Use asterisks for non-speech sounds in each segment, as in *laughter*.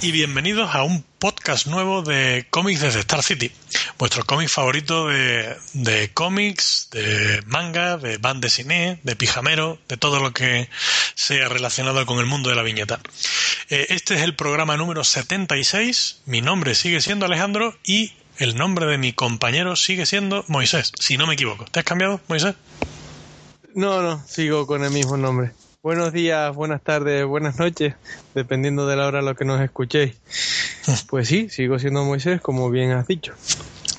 y bienvenidos a un podcast nuevo de cómics desde Star City, vuestro cómic favorito de, de cómics, de manga, de band cine, de pijamero, de todo lo que sea relacionado con el mundo de la viñeta. Eh, este es el programa número 76, mi nombre sigue siendo Alejandro y el nombre de mi compañero sigue siendo Moisés, si no me equivoco. ¿Te has cambiado, Moisés? No, no, sigo con el mismo nombre. Buenos días, buenas tardes, buenas noches, dependiendo de la hora a lo que nos escuchéis. *laughs* Pues sí, sigo siendo Moisés, como bien has dicho.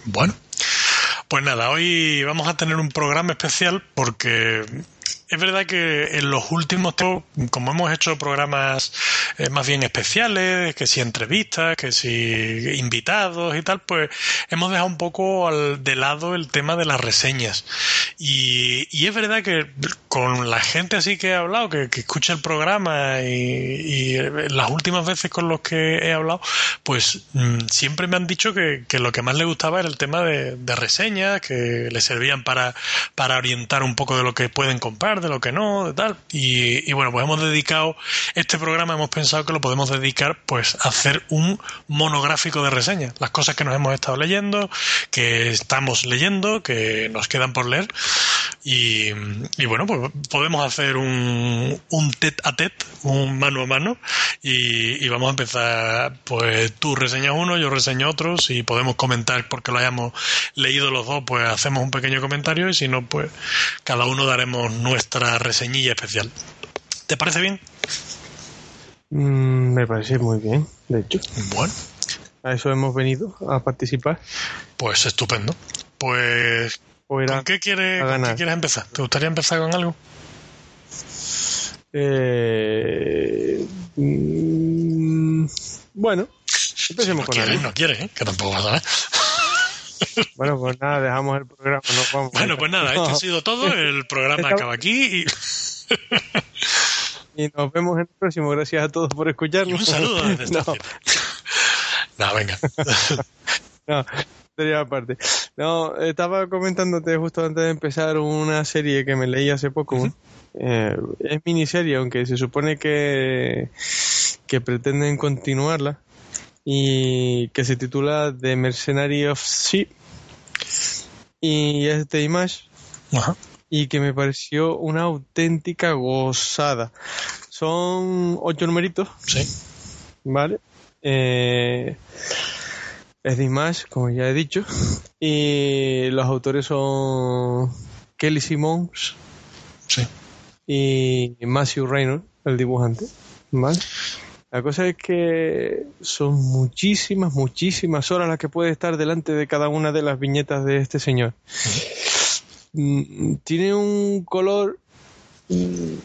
Bueno, pues nada, hoy vamos a tener un programa especial porque es verdad que en los últimos tiempos, como hemos hecho programas eh, más bien especiales, que si entrevistas, que si invitados y tal, pues hemos dejado un poco al, de lado el tema de las reseñas. Y, y es verdad que con la gente así que he hablado, que, escucha el programa y, y, las últimas veces con los que he hablado, pues mmm, siempre me han dicho que, que, lo que más les gustaba era el tema de, de reseñas, que les servían para, para orientar un poco de lo que pueden comprar de lo que no, de tal. Y, bueno, pues hemos dedicado este programa, hemos pensado que lo podemos dedicar pues a hacer un monográfico de reseñas. Las cosas que nos hemos estado leyendo, que estamos leyendo, que nos quedan por leer. Y, y bueno, pues podemos hacer un, un tet a tet, un mano a mano. Y, y vamos a empezar, pues tú reseñas uno, yo reseño otro. Si podemos comentar porque lo hayamos leído los dos, pues hacemos un pequeño comentario. Y si no, pues cada uno daremos nuestra reseñilla especial. ¿Te parece bien? Mm, me parece muy bien, de hecho. Bueno. A eso hemos venido, a participar. Pues estupendo. Pues, ¿con qué quieres, ¿con qué quieres empezar? ¿Te gustaría empezar con algo? Eh, mm, bueno, empecemos si no con quieres, algo. no quieres, ¿eh? que tampoco vas a ver. Bueno, pues nada, dejamos el programa. Nos vamos bueno, pues nada, esto ha sido todo. El programa acaba aquí y. *laughs* y nos vemos en el próximo. Gracias a todos por escucharnos. Y un saludo desde *laughs* no. *laughs* no, venga. no, sería aparte. No, estaba comentándote justo antes de empezar una serie que me leí hace poco. Uh -huh. eh, es miniserie, aunque se supone que, que pretenden continuarla y que se titula The Mercenary of Sea y es de Image Ajá. y que me pareció una auténtica gozada. Son ocho numeritos. Sí. ¿Vale? Eh, es de Image, como ya he dicho. Y los autores son Kelly Simmons sí. y Matthew Reynolds, el dibujante. ¿Vale? La cosa es que son muchísimas, muchísimas horas las que puede estar delante de cada una de las viñetas de este señor. Mm, Tiene un color mm,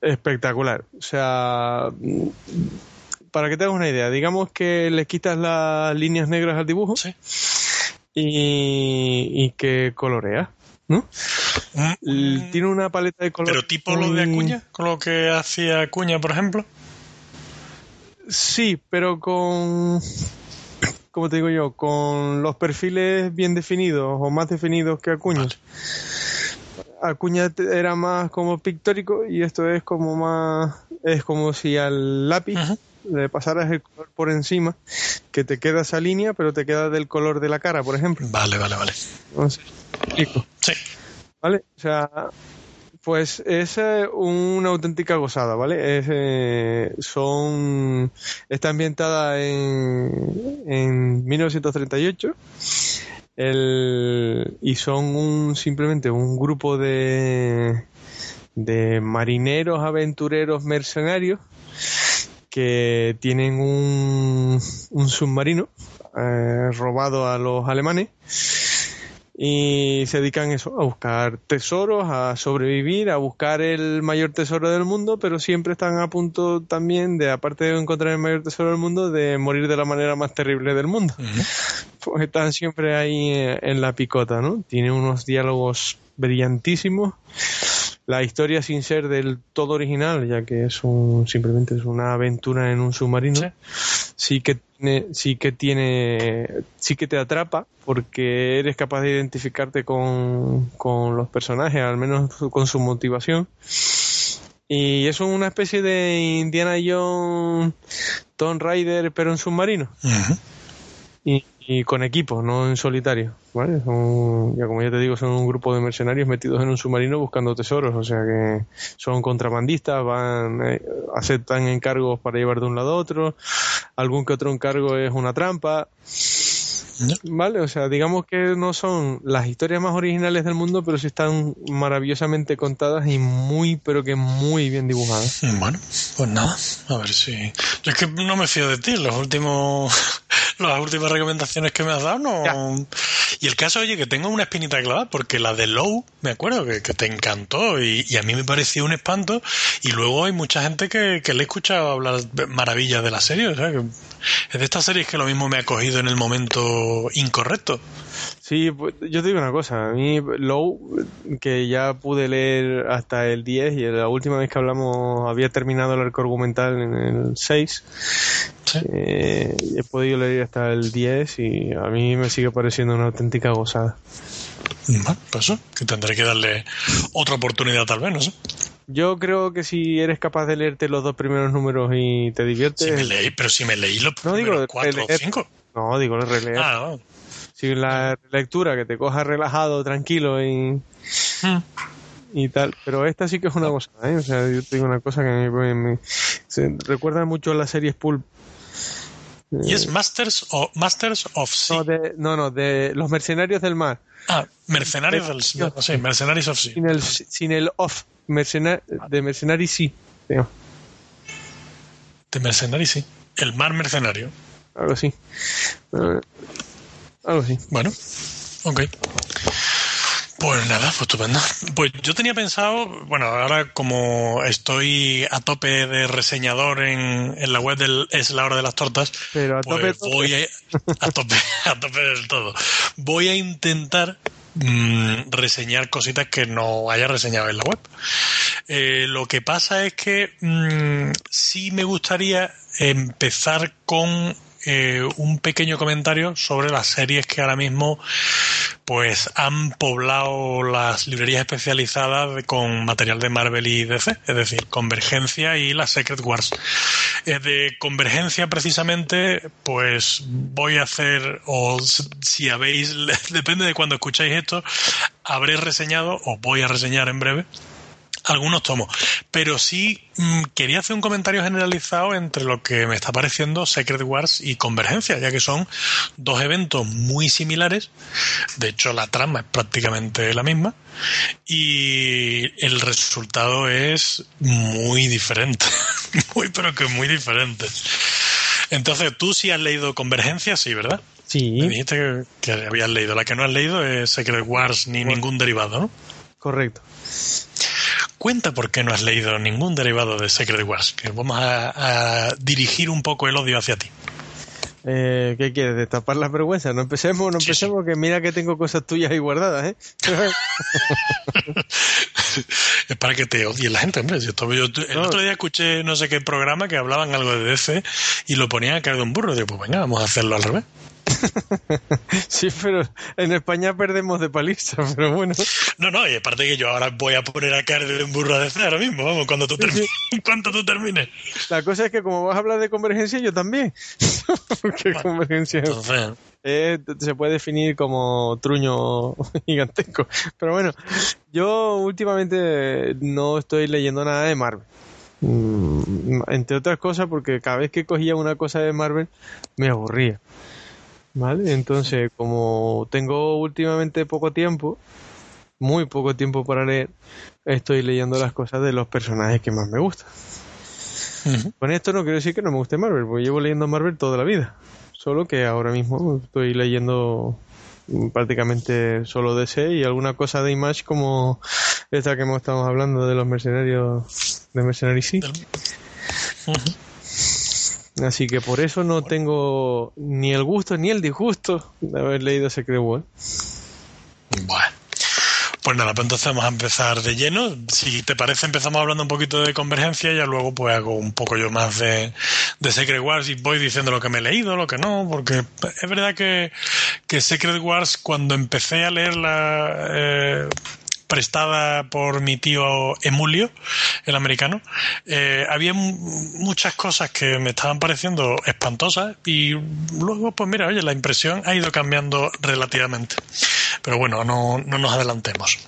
espectacular. O sea, mm, para que te hagas una idea, digamos que le quitas las líneas negras al dibujo sí. y, y que colorea. ¿no? Mm, Tiene una paleta de color. ¿Pero tipo lo de Acuña? ¿Con lo que hacía Acuña, por ejemplo? Sí, pero con, como te digo yo, con los perfiles bien definidos o más definidos que Acuña. Acuña era más como pictórico y esto es como más, es como si al lápiz le pasaras el color por encima, que te queda esa línea, pero te queda del color de la cara, por ejemplo. Vale, vale, vale. Entonces, explico. Sí. ¿Vale? O sea, pues es una auténtica gozada, ¿vale? Es, eh, son está ambientada en, en 1938 el, y son un simplemente un grupo de de marineros, aventureros, mercenarios que tienen un, un submarino eh, robado a los alemanes y se dedican eso, a buscar tesoros, a sobrevivir, a buscar el mayor tesoro del mundo, pero siempre están a punto también de, aparte de encontrar el mayor tesoro del mundo, de morir de la manera más terrible del mundo. *laughs* Pues están siempre ahí en la picota, ¿no? Tiene unos diálogos brillantísimos. La historia sin ser del todo original, ya que es un, simplemente es una aventura en un submarino, sí, sí que tiene, sí que tiene, sí que te atrapa, porque eres capaz de identificarte con, con los personajes, al menos con su motivación. Y es una especie de Indiana Jones Tomb Raider, pero en submarino. y, y, con equipo, no en solitario. ¿vale? Son, ya como ya te digo, son un grupo de mercenarios metidos en un submarino buscando tesoros. O sea que son contrabandistas, van eh, aceptan encargos para llevar de un lado a otro. Algún que otro encargo es una trampa. Vale, o sea, digamos que no son las historias más originales del mundo, pero sí están maravillosamente contadas y muy, pero que muy bien dibujadas. Bueno, pues nada, a ver si. Es que no me fío de ti, los últimos. Las últimas recomendaciones que me has dado no. Y el caso, oye, que tengo una espinita clavada, porque la de Low, me acuerdo, que, te encantó y, a mí me pareció un espanto. Y luego hay mucha gente que, le he escuchado hablar maravillas de la serie. O sea, que es de estas series que lo mismo me ha cogido en el momento incorrecto. Sí, pues, yo te digo una cosa. A mí, Low, que ya pude leer hasta el 10 y la última vez que hablamos había terminado el arco argumental en el 6. Eh, he podido leer hasta el 10 y a mí me sigue pareciendo una auténtica gozada. Bueno, pues eso, que tendré que darle otra oportunidad tal vez, no sé. Yo creo que si eres capaz de leerte los dos primeros números y te diviertes. Si me leí, pero si me leí los no, digo, cuatro o cinco. No, digo, releer. Ah, no. Si la lectura que te coja relajado, tranquilo y. Hmm. Y tal, pero esta sí que es una cosa, ¿eh? O sea, yo te digo una cosa que me, me, recuerda mucho a la serie Pulp, ¿Y es Masters, o, Masters of Sea? No, de, no, no, de los mercenarios del mar. Ah, mercenarios del no, sí, mercenarios of Sea. Sin el, sin el off, de mercenarios sí. De mercenarios sí. El mar mercenario. Algo así. Uh, algo así. Bueno, ok. Pues nada, pues estupendo. Pues yo tenía pensado, bueno, ahora como estoy a tope de reseñador en, en la web del Es la hora de las tortas, Pero a pues tope, voy a, a, tope, *laughs* a tope del todo. Voy a intentar mmm, reseñar cositas que no haya reseñado en la web. Eh, lo que pasa es que mmm, sí me gustaría empezar con eh, un pequeño comentario sobre las series que ahora mismo pues han poblado las librerías especializadas con material de Marvel y DC, es decir, Convergencia y la Secret Wars. de Convergencia precisamente, pues voy a hacer, o si habéis, *laughs* depende de cuando escucháis esto, habré reseñado o voy a reseñar en breve algunos tomos. Pero sí mmm, quería hacer un comentario generalizado entre lo que me está pareciendo Secret Wars y Convergencia, ya que son dos eventos muy similares. De hecho, la trama es prácticamente la misma. Y el resultado es muy diferente. *laughs* muy, pero que muy diferente. Entonces, tú sí has leído Convergencia, sí, ¿verdad? Sí. Me dijiste que, que habías leído. La que no has leído es Secret Wars ni bueno. ningún derivado, ¿no? Correcto. Cuenta por qué no has leído ningún derivado de Secret Wars, que vamos a, a dirigir un poco el odio hacia ti. Eh, ¿Qué quieres? ¿Destapar las vergüenzas? No empecemos, no empecemos, sí, sí. que mira que tengo cosas tuyas ahí guardadas, ¿eh? *laughs* es para que te odie la gente, hombre. Yo, yo, el no. otro día escuché no sé qué programa que hablaban algo de DC y lo ponían a caer de un burro. Digo, pues venga, vamos a hacerlo al revés. *laughs* sí, pero en España perdemos de paliza, pero bueno. No, no, y aparte que yo ahora voy a poner a caer de un burro de ahora mismo, vamos, cuando tú, termines, sí. *laughs* cuando tú termines. La cosa es que como vas a hablar de convergencia, yo también. *laughs* Porque bueno, convergencia entonces... eh, se puede definir como truño gigantesco. Pero bueno, yo últimamente no estoy leyendo nada de Marvel. Mm, entre otras cosas porque cada vez que cogía una cosa de Marvel me aburría. ¿Vale? Entonces, como tengo últimamente poco tiempo, muy poco tiempo para leer, estoy leyendo las cosas de los personajes que más me gustan. Uh -huh. Con esto no quiero decir que no me guste Marvel, porque llevo leyendo Marvel toda la vida. Solo que ahora mismo estoy leyendo prácticamente solo DC y alguna cosa de Image como esta que estamos hablando de los mercenarios de Mercenary. Uh -huh. Así que por eso no tengo ni el gusto ni el disgusto de haber leído Secret War. Bueno. Pues nada, pues entonces vamos a empezar de lleno. Si te parece, empezamos hablando un poquito de convergencia y ya luego pues hago un poco yo más de, de Secret Wars y voy diciendo lo que me he leído, lo que no, porque es verdad que, que Secret Wars cuando empecé a leerla... Eh, prestada por mi tío Emulio, el americano, eh, había muchas cosas que me estaban pareciendo espantosas y luego, pues mira, oye, la impresión ha ido cambiando relativamente. Pero bueno, no, no nos adelantemos.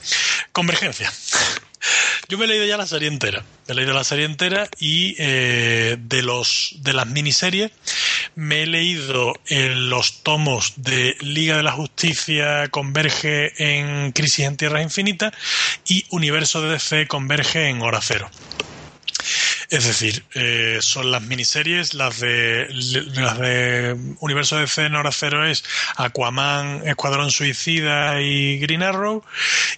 Convergencia. *laughs* Yo me he leído ya la serie entera. Me he leído la serie entera y eh, de los de las miniseries me he leído eh, los tomos de Liga de la Justicia converge en Crisis en Tierras Infinitas y Universo de DC converge en Hora Cero. Es decir, eh, son las miniseries, las de las de Universo de C Hora Cero es Aquaman, Escuadrón Suicida y Green Arrow,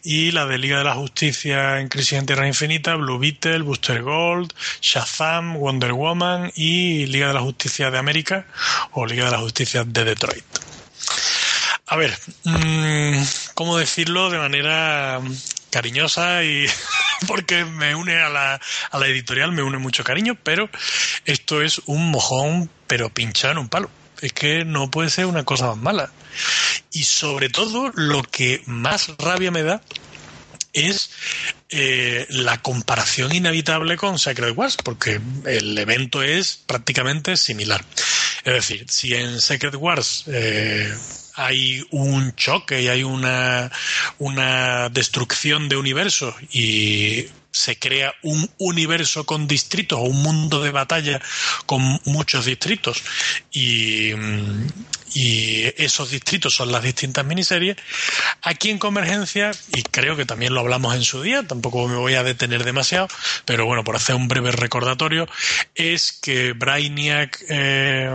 y la de Liga de la Justicia en Crisis en Tierra Infinita, Blue Beetle, Booster Gold, Shazam, Wonder Woman y Liga de la Justicia de América o Liga de la Justicia de Detroit. A ver, mm, ¿cómo decirlo de manera cariñosa y *laughs* porque me une a la, a la editorial, me une mucho cariño, pero esto es un mojón, pero pinchado en un palo. Es que no puede ser una cosa más mala. Y sobre todo, lo que más rabia me da es eh, la comparación inevitable con Secret Wars, porque el evento es prácticamente similar. Es decir, si en Secret Wars eh, hay un choque y hay una, una destrucción de universos y se crea un universo con distritos o un mundo de batalla con muchos distritos y, y, esos distritos son las distintas miniseries. Aquí en Convergencia, y creo que también lo hablamos en su día, tampoco me voy a detener demasiado, pero bueno, por hacer un breve recordatorio, es que Brainiac eh,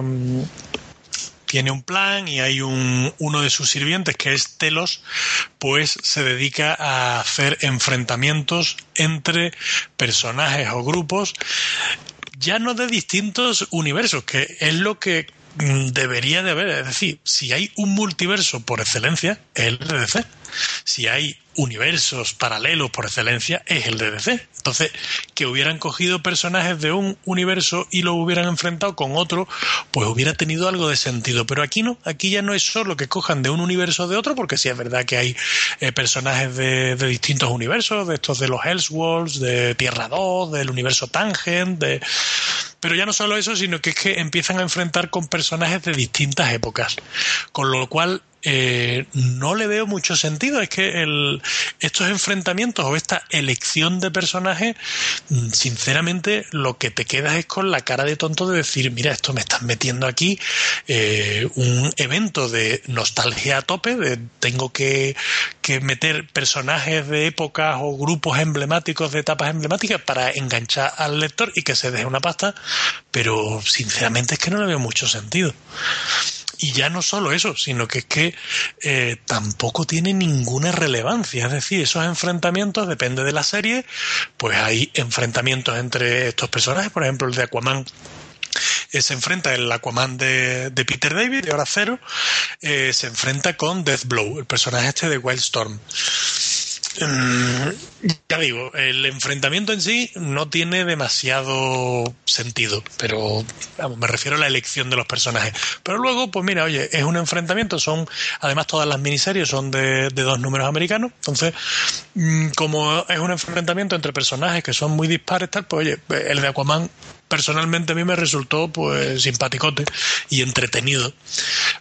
tiene un plan y hay un, uno de sus sirvientes, que es Telos, pues se dedica a hacer enfrentamientos entre personajes o grupos, ya no de distintos universos, que es lo que mm, debería de haber. Es decir, si hay un multiverso por excelencia, es el DC. Si hay universos paralelos por excelencia es el de DC. Entonces, que hubieran cogido personajes de un universo y lo hubieran enfrentado con otro, pues hubiera tenido algo de sentido. Pero aquí no, aquí ya no es solo que cojan de un universo de otro, porque sí es verdad que hay eh, personajes de, de, distintos universos, de estos de los Elseworlds, de Tierra 2, del universo Tangent, de... Pero ya no solo eso, sino que es que empiezan a enfrentar con personajes de distintas épocas. Con lo cual eh, no le veo mucho sentido. Es que el, estos enfrentamientos o esta elección de personajes, mm, sinceramente, lo que te quedas es con la cara de tonto de decir, mira, esto me están metiendo aquí eh, un evento de nostalgia a tope, de tengo que, que meter personajes de épocas o grupos emblemáticos de etapas emblemáticas para enganchar al lector y que se deje una pasta, pero sinceramente es que no le veo mucho sentido. Y ya no solo eso, sino que es que eh, tampoco tiene ninguna relevancia. Es decir, esos enfrentamientos, depende de la serie, pues hay enfrentamientos entre estos personajes, por ejemplo, el de Aquaman eh, se enfrenta el Aquaman de, de, Peter David, de Hora Cero, eh, se enfrenta con Deathblow, el personaje este de Wildstorm. Mm, ya digo, el enfrentamiento en sí no tiene demasiado sentido, pero vamos, me refiero a la elección de los personajes. Pero luego, pues mira, oye, es un enfrentamiento, son, además todas las miniseries son de, dos números americanos, entonces, mm, como es un enfrentamiento entre personajes que son muy dispares, tal, pues oye, el de Aquaman personalmente a mí me resultó pues simpaticote y entretenido.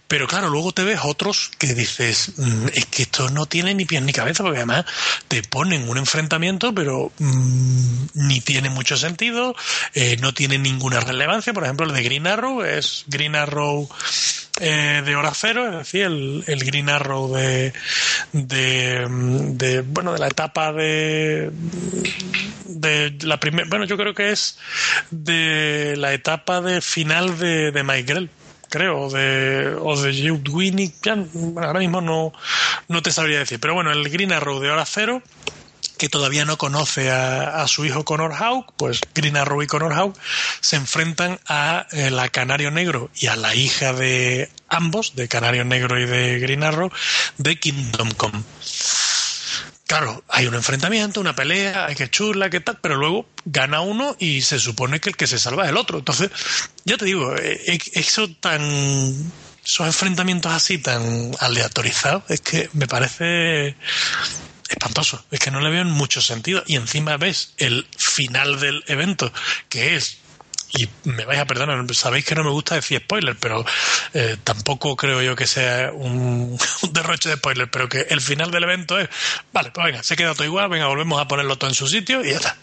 Pero claro, luego te ves otros que dices, mm, es que esto no tiene ni pies ni cabeza, porque además te ponen un enfrentamiento, pero mmm, ni tiene mucho sentido, eh, no tiene ninguna relevancia. Por ejemplo, el de Green Arrow es Green Arrow eh, de hora cero, es decir, el, el Green Arrow de, de, bueno, de la etapa de, de la primera, bueno, yo creo que es de la etapa de final de, de Mike creo, de, o de Jude Winnick, ahora mismo no, no te sabría decir, pero bueno, el Green Arrow de hora cero que todavía no conoce a, su hijo Connor Hawk, pues Green Arrow y Connor Hawk se enfrentan a eh, la Canario Negro y a la hija de ambos, de Canario Negro y de Green Arrow, de Kingdom Come. Claro, hay un enfrentamiento, una pelea, hay que churla, que tal, pero luego gana uno y se supone que el que se salva es el otro. Entonces, yo te digo, eh, eh, eso tan esos enfrentamientos así tan aleatorizados es que me parece espantoso. Es que no le veo en mucho sentido. Y encima ves el final del evento, que es y me vais a perdonar, sabéis que no me gusta decir spoiler, pero eh, tampoco creo yo que sea *laughs* un, derroche de spoiler, pero que el final del evento es, vale, pues venga, se queda todo igual, venga, volvemos a ponerlo todo en su sitio y ya está.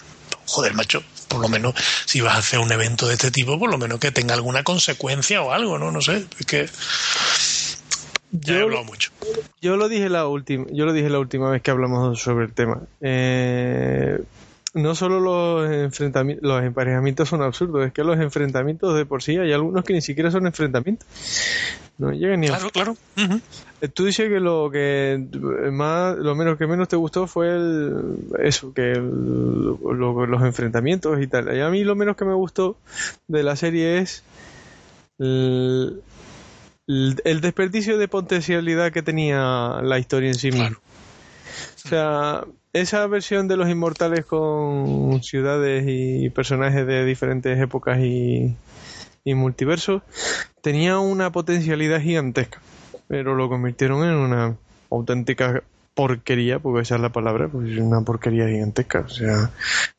Joder, macho, por lo menos si vas a hacer un evento de este tipo, por lo menos que tenga alguna consecuencia o algo, ¿no? No sé, es que ya he hablado mucho. Yo lo dije la última, yo lo dije la última vez que hablamos sobre el tema. Eh, no solo los enfrentamientos, los emparejamientos son absurdos, es que los enfrentamientos de por sí hay algunos que ni siquiera son enfrentamientos. No llegan ni claro, claro. Eh, tú dices que lo que más, lo menos que menos te gustó fue el, eso, que los enfrentamientos y tal. Y a mí lo menos que me gustó de la serie es el, desperdicio de potencialidad que tenía la historia en sí misma. O sea, esa versión de los inmortales con ciudades y personajes de diferentes épocas y, multiversos tenía una potencialidad gigantesca, pero lo convirtieron en una auténtica porquería, porque esa es la palabra, pues es una porquería gigantesca, o sea,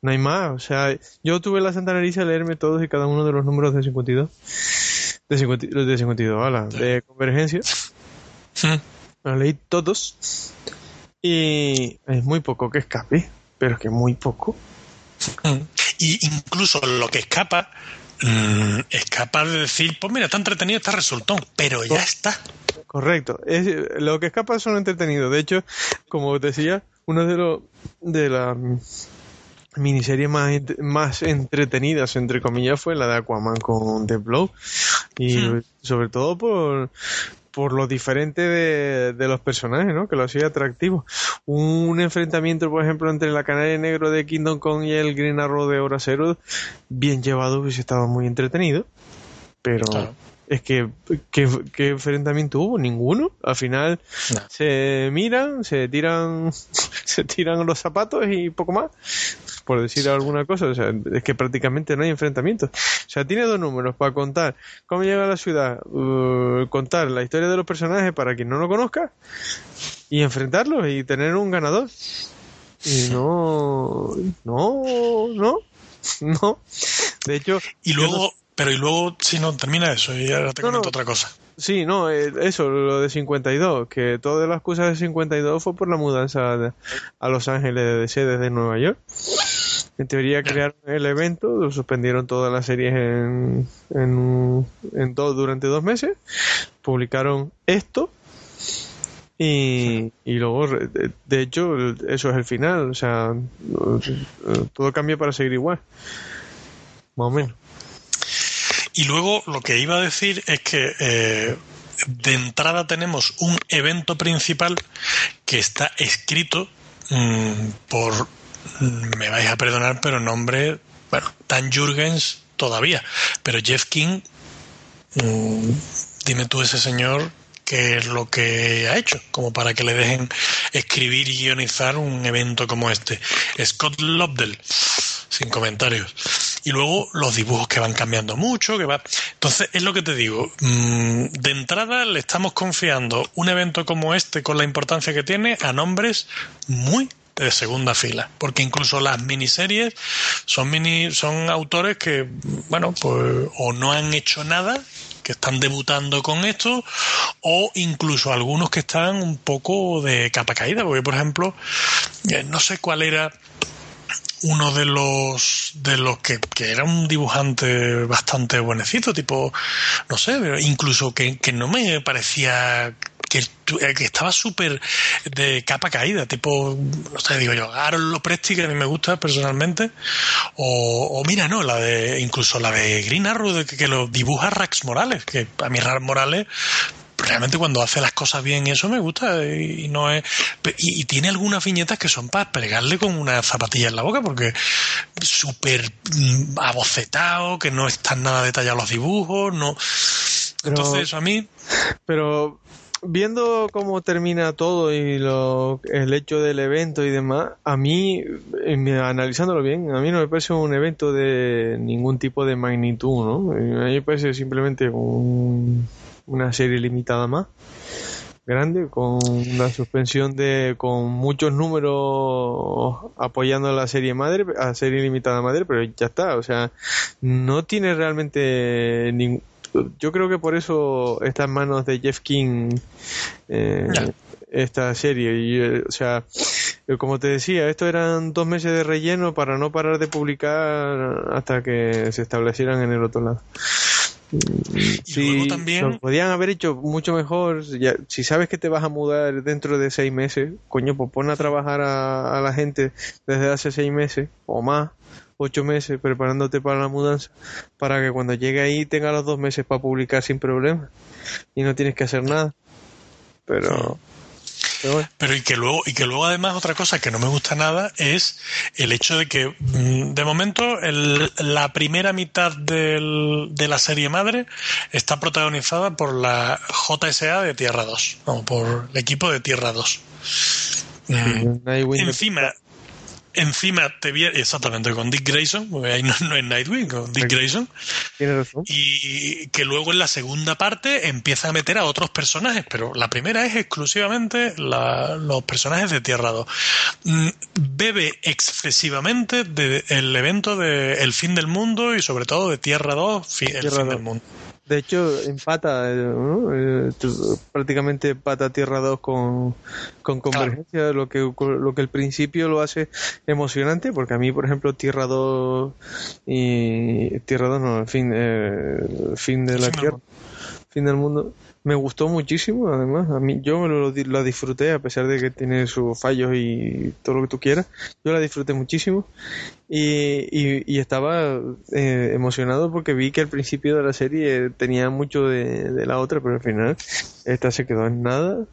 no hay más, o sea, yo tuve la santa nariz a leerme todos y cada uno de los números de 52, de 52, de 52, de convergencia, los leí todos, y es muy poco que escape, pero es que muy poco. Y incluso lo que escapa, mm, escapa de decir, pues mira, está entretenido, está resultón, pero ya está. Correcto. Es, lo que escapa son entretenidos. De hecho, como decía, uno de los de las miniseries más, más entretenidas, entre comillas, fue la de Aquaman con The Blow. Y sobre todo por, por lo diferente de, los personajes, ¿no? Que lo hacía atractivo. Un enfrentamiento, por ejemplo, entre la Canaria Negro de Kingdom Come y el Green Arrow de Hora Cero, bien llevado, hubiese estado muy entretenido. Pero es que, ¿qué, enfrentamiento hubo? Ninguno. Al final se miran, se tiran, *laughs* se tiran los zapatos y poco más por decir alguna cosa, o sea, es que prácticamente no hay enfrentamientos. O sea, tiene dos números para contar cómo llega a la ciudad, uh, contar la historia de los personajes para quien no lo conozca y enfrentarlos y tener un ganador. Y no, no, no, *laughs* no. De hecho, y luego, pero y luego si no termina eso y ahora te comento otra cosa. Sí, no, eh, eso, lo de 52, que todas las excusas de 52 fue por la mudanza a Los Ángeles de DC desde Nueva York. En teoría crearon el evento, lo suspendieron todas las series en, en, en todo, durante dos meses, publicaron esto y, y luego, de, hecho, eso es el final, o sea, todo cambia para seguir igual, más o menos. Y luego lo que iba a decir es que eh, de entrada tenemos un evento principal que está escrito mm, por me vais a perdonar, pero nombre, bueno, Dan Jurgens todavía, pero Jeff King, mm, dime tú ese señor qué es lo que ha hecho, como para que le dejen escribir y guionizar un evento como este. Scott Lobdell, sin comentarios. Y luego los dibujos que van cambiando mucho, que va. Entonces, es lo que te digo. Mm, de entrada le estamos confiando un evento como este, con la importancia que tiene, a nombres muy de segunda fila, porque incluso las miniseries son mini, son autores que, bueno, pues o no han hecho nada, que están debutando con esto, o incluso algunos que están un poco de capa caída, porque por ejemplo, eh, no sé cuál era uno de los de los que, que, era un dibujante bastante buenecito, tipo, no sé, incluso que, que no me parecía que, eh, que estaba súper de capa caída, tipo, no sé, digo yo, Aaron Lopresti, que a mí me gusta personalmente, o, mira, no, la de, incluso la de Green Arrow, de que, lo dibuja Rax Morales, que a mí Rax Morales realmente cuando hace las cosas bien eso me gusta y no es y, tiene algunas viñetas que son para pegarle con una zapatilla en la boca porque súper mm, abocetado que no están nada detallados los dibujos no entonces eso a mí pero viendo cómo termina todo y lo, el hecho del evento y demás, a mí, analizándolo bien, a mí no me parece un evento de ningún tipo de magnitud, ¿no? A mí me parece simplemente una serie limitada más. grande con una suspensión de con muchos números apoyando a la serie madre a serie limitada madre pero ya está o sea no tiene realmente ningún yo creo que por eso está en manos de Jeff King eh, esta serie y, eh, o sea como te decía esto eran dos meses de relleno para no parar de publicar hasta que se establecieran en el otro lado Sí, también... lo podían haber hecho mucho mejor. si sabes que te vas a mudar dentro de seis meses, coño, pues pon a trabajar a, la gente desde hace seis meses o más, ocho meses, preparándote para la mudanza, para que cuando llegue ahí tenga los dos meses para publicar sin problema y no tienes que hacer nada. Pero... Pero, y que luego, y que luego además otra cosa que no me gusta nada es el hecho de que mm, de momento el, la primera mitad del, de la serie madre está protagonizada por la JSA de Tierra 2, o por el equipo de Tierra 2. Mm. Encima, encima te vi exactamente con Dick Grayson, porque ahí no, es Nightwing, con Dick Grayson. Y que luego en la segunda parte empieza a meter a otros personajes, pero la primera es exclusivamente los personajes de Tierra 2. Mm, bebe excesivamente del evento de El fin del mundo y sobre todo de Tierra 2, El fin del mundo. De hecho, empata, eh, prácticamente empata Tierra 2 con, con Convergencia, lo, que, lo que al principio lo hace emocionante, porque a mí, por ejemplo, Tierra 2 y. Tierra 2 no, el fin, eh, fin de la Tierra, fin del mundo me gustó muchísimo, además. A mí, yo lo, lo, disfruté, a pesar de que tiene sus fallos y todo lo que tú quieras. Yo la disfruté muchísimo. Y, y, estaba eh, emocionado porque vi que al principio de la serie tenía mucho de, la otra, pero al final esta se quedó en nada.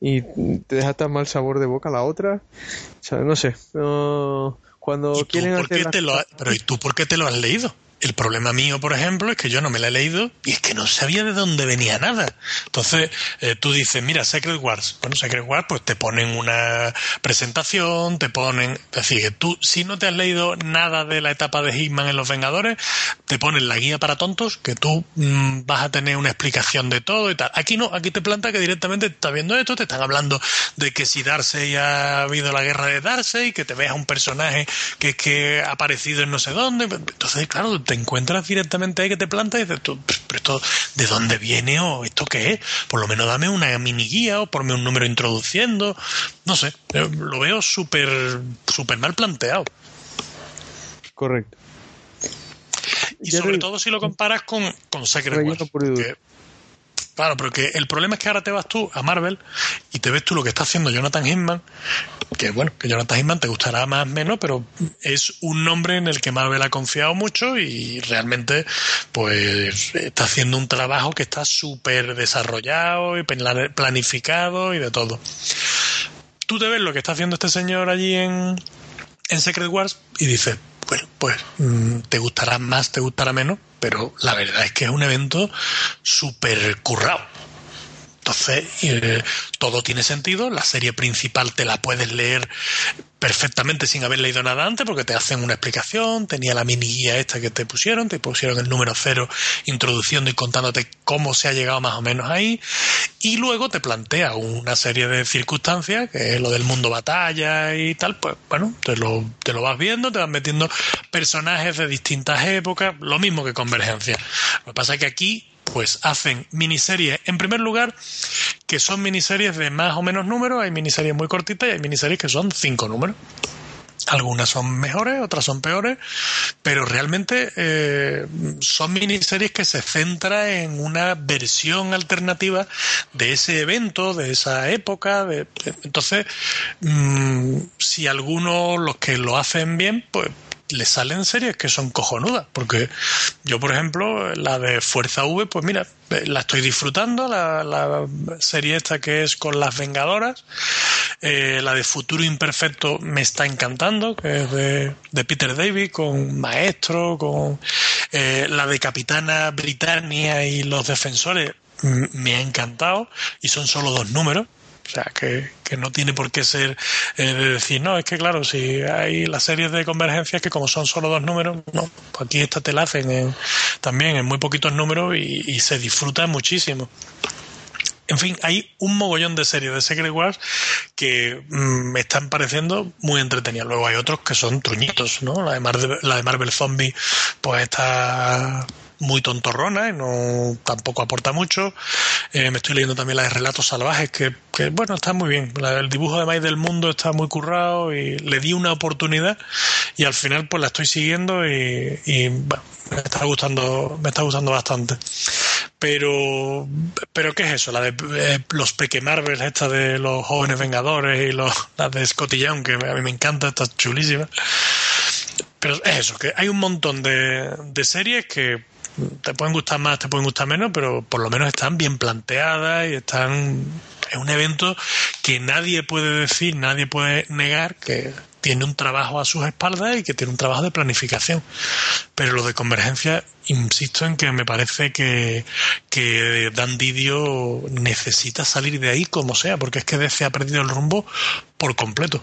Y te deja tan mal sabor de boca la otra. O sea, no sé. cuando quieren hacer. Pero ¿y tú por qué te lo has leído? El problema mío, por ejemplo, es que yo no me la he leído y es que no sabía de dónde venía nada. Entonces, eh, tú dices, mira, Secret Wars. Bueno, Secret Wars, pues te ponen una presentación, te ponen. Es decir, tú, si no te has leído nada de la etapa de Hitman en Los Vengadores, te ponen la guía para tontos, que tú mm, vas a tener una explicación de todo y tal. Aquí no, aquí te planta que directamente estás viendo esto, te están hablando de que si Darcy ha habido la guerra de Darcy, que te veas un personaje que, que ha aparecido en no sé dónde. Entonces, claro, te encuentras directamente ahí que te planta y dices tú, pero esto, ¿de dónde viene o esto qué es? Por lo menos dame una mini guía o ponme un número introduciendo. No sé, lo veo súper, súper mal planteado. Correcto. Y sobre todo si lo comparas con, con Secret Wars. Claro, porque el problema es que ahora te vas tú a Marvel y te ves tú lo que está haciendo Jonathan Hinman, que bueno, que Jonathan Hinman te gustará más o menos, pero es un nombre en el que Marvel ha confiado mucho y realmente pues está haciendo un trabajo que está súper desarrollado y planificado y de todo. Tú te ves lo que está haciendo este señor allí en, en Secret Wars y dices, bueno, pues mm, te gustará más, te gustará menos, pero la verdad es que es un evento súper currado. Entonces, eh, todo tiene sentido. La serie principal te la puedes leer perfectamente sin haber leído nada antes porque te hacen una explicación, tenía la mini guía esta que te pusieron, te pusieron el número cero introduciendo y contándote cómo se ha llegado más o menos ahí y luego te plantea una serie de circunstancias que es lo del mundo batalla y tal, pues bueno, te lo, te lo vas viendo, te van metiendo personajes de distintas épocas, lo mismo que Convergencia. Lo que pasa es que aquí pues hacen miniseries, en primer lugar, que son miniseries de más o menos números, hay miniseries muy cortitas y hay miniseries que son cinco números. Algunas son mejores, otras son peores, pero realmente eh, son miniseries que se centran en una versión alternativa de ese evento, de esa época. De, entonces, mm, si algunos, los que lo hacen bien, pues le salen series que son cojonudas, porque yo, por ejemplo, la de Fuerza V, pues mira, la estoy disfrutando, la, serie esta que es con las Vengadoras, eh, la de Futuro Imperfecto me está encantando, que es de, Peter David, con Maestro, con eh, la de Capitana Britannia y los Defensores, me ha encantado, y son solo dos números, o sea, que, no tiene por qué ser eh, de decir, no, es que claro, si hay las series de convergencias que como son solo dos números, no, pues aquí esta te la hacen también en muy poquitos números y, se disfruta muchísimo. En fin, hay un mogollón de series de Secret Wars que mm, me están pareciendo muy entretenidas. Luego hay otros que son truñitos, ¿no? La de Marvel, la de Marvel Zombie, pues está muy tontorrona y no tampoco aporta mucho. Eh, me estoy leyendo también la de Relatos Salvajes, que, bueno, está muy bien. el dibujo de Maíz del Mundo está muy currado y le di una oportunidad y al final pues la estoy siguiendo y, me está gustando, me está gustando bastante. Pero, pero ¿qué es eso? La de eh, los Peque Marvel, esta de los jóvenes Vengadores y los, las de Scotty Young, que a mí me encanta, está chulísima. Pero es eso, que hay un montón de, de series que te pueden gustar más, te pueden gustar menos, pero por lo menos están bien planteadas y están. Es un evento que nadie puede decir, nadie puede negar que tiene un trabajo a sus espaldas y que tiene un trabajo de planificación. Pero lo de convergencia, insisto en que me parece que, que Dan Didio necesita salir de ahí como sea, porque es que DC ha perdido el rumbo por completo.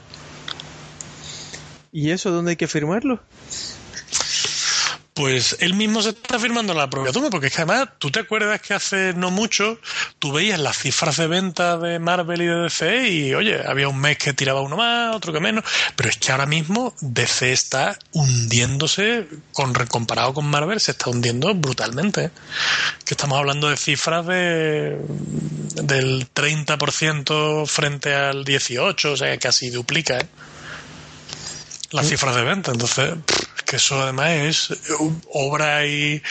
¿Y eso dónde hay que firmarlo? Pues él mismo se está firmando la propia tumba, porque es que además, tú te acuerdas que hace no mucho tú veías las cifras de venta de Marvel y de DC y, oye, había un mes que tiraba uno más, otro que menos, pero es que ahora mismo DC está hundiéndose, con, comparado con Marvel, se está hundiendo brutalmente. ¿eh? Que estamos hablando de cifras de del 30% frente al 18%, o sea, casi duplica ¿eh? las cifras de venta. Entonces, que eso además es eh, obra y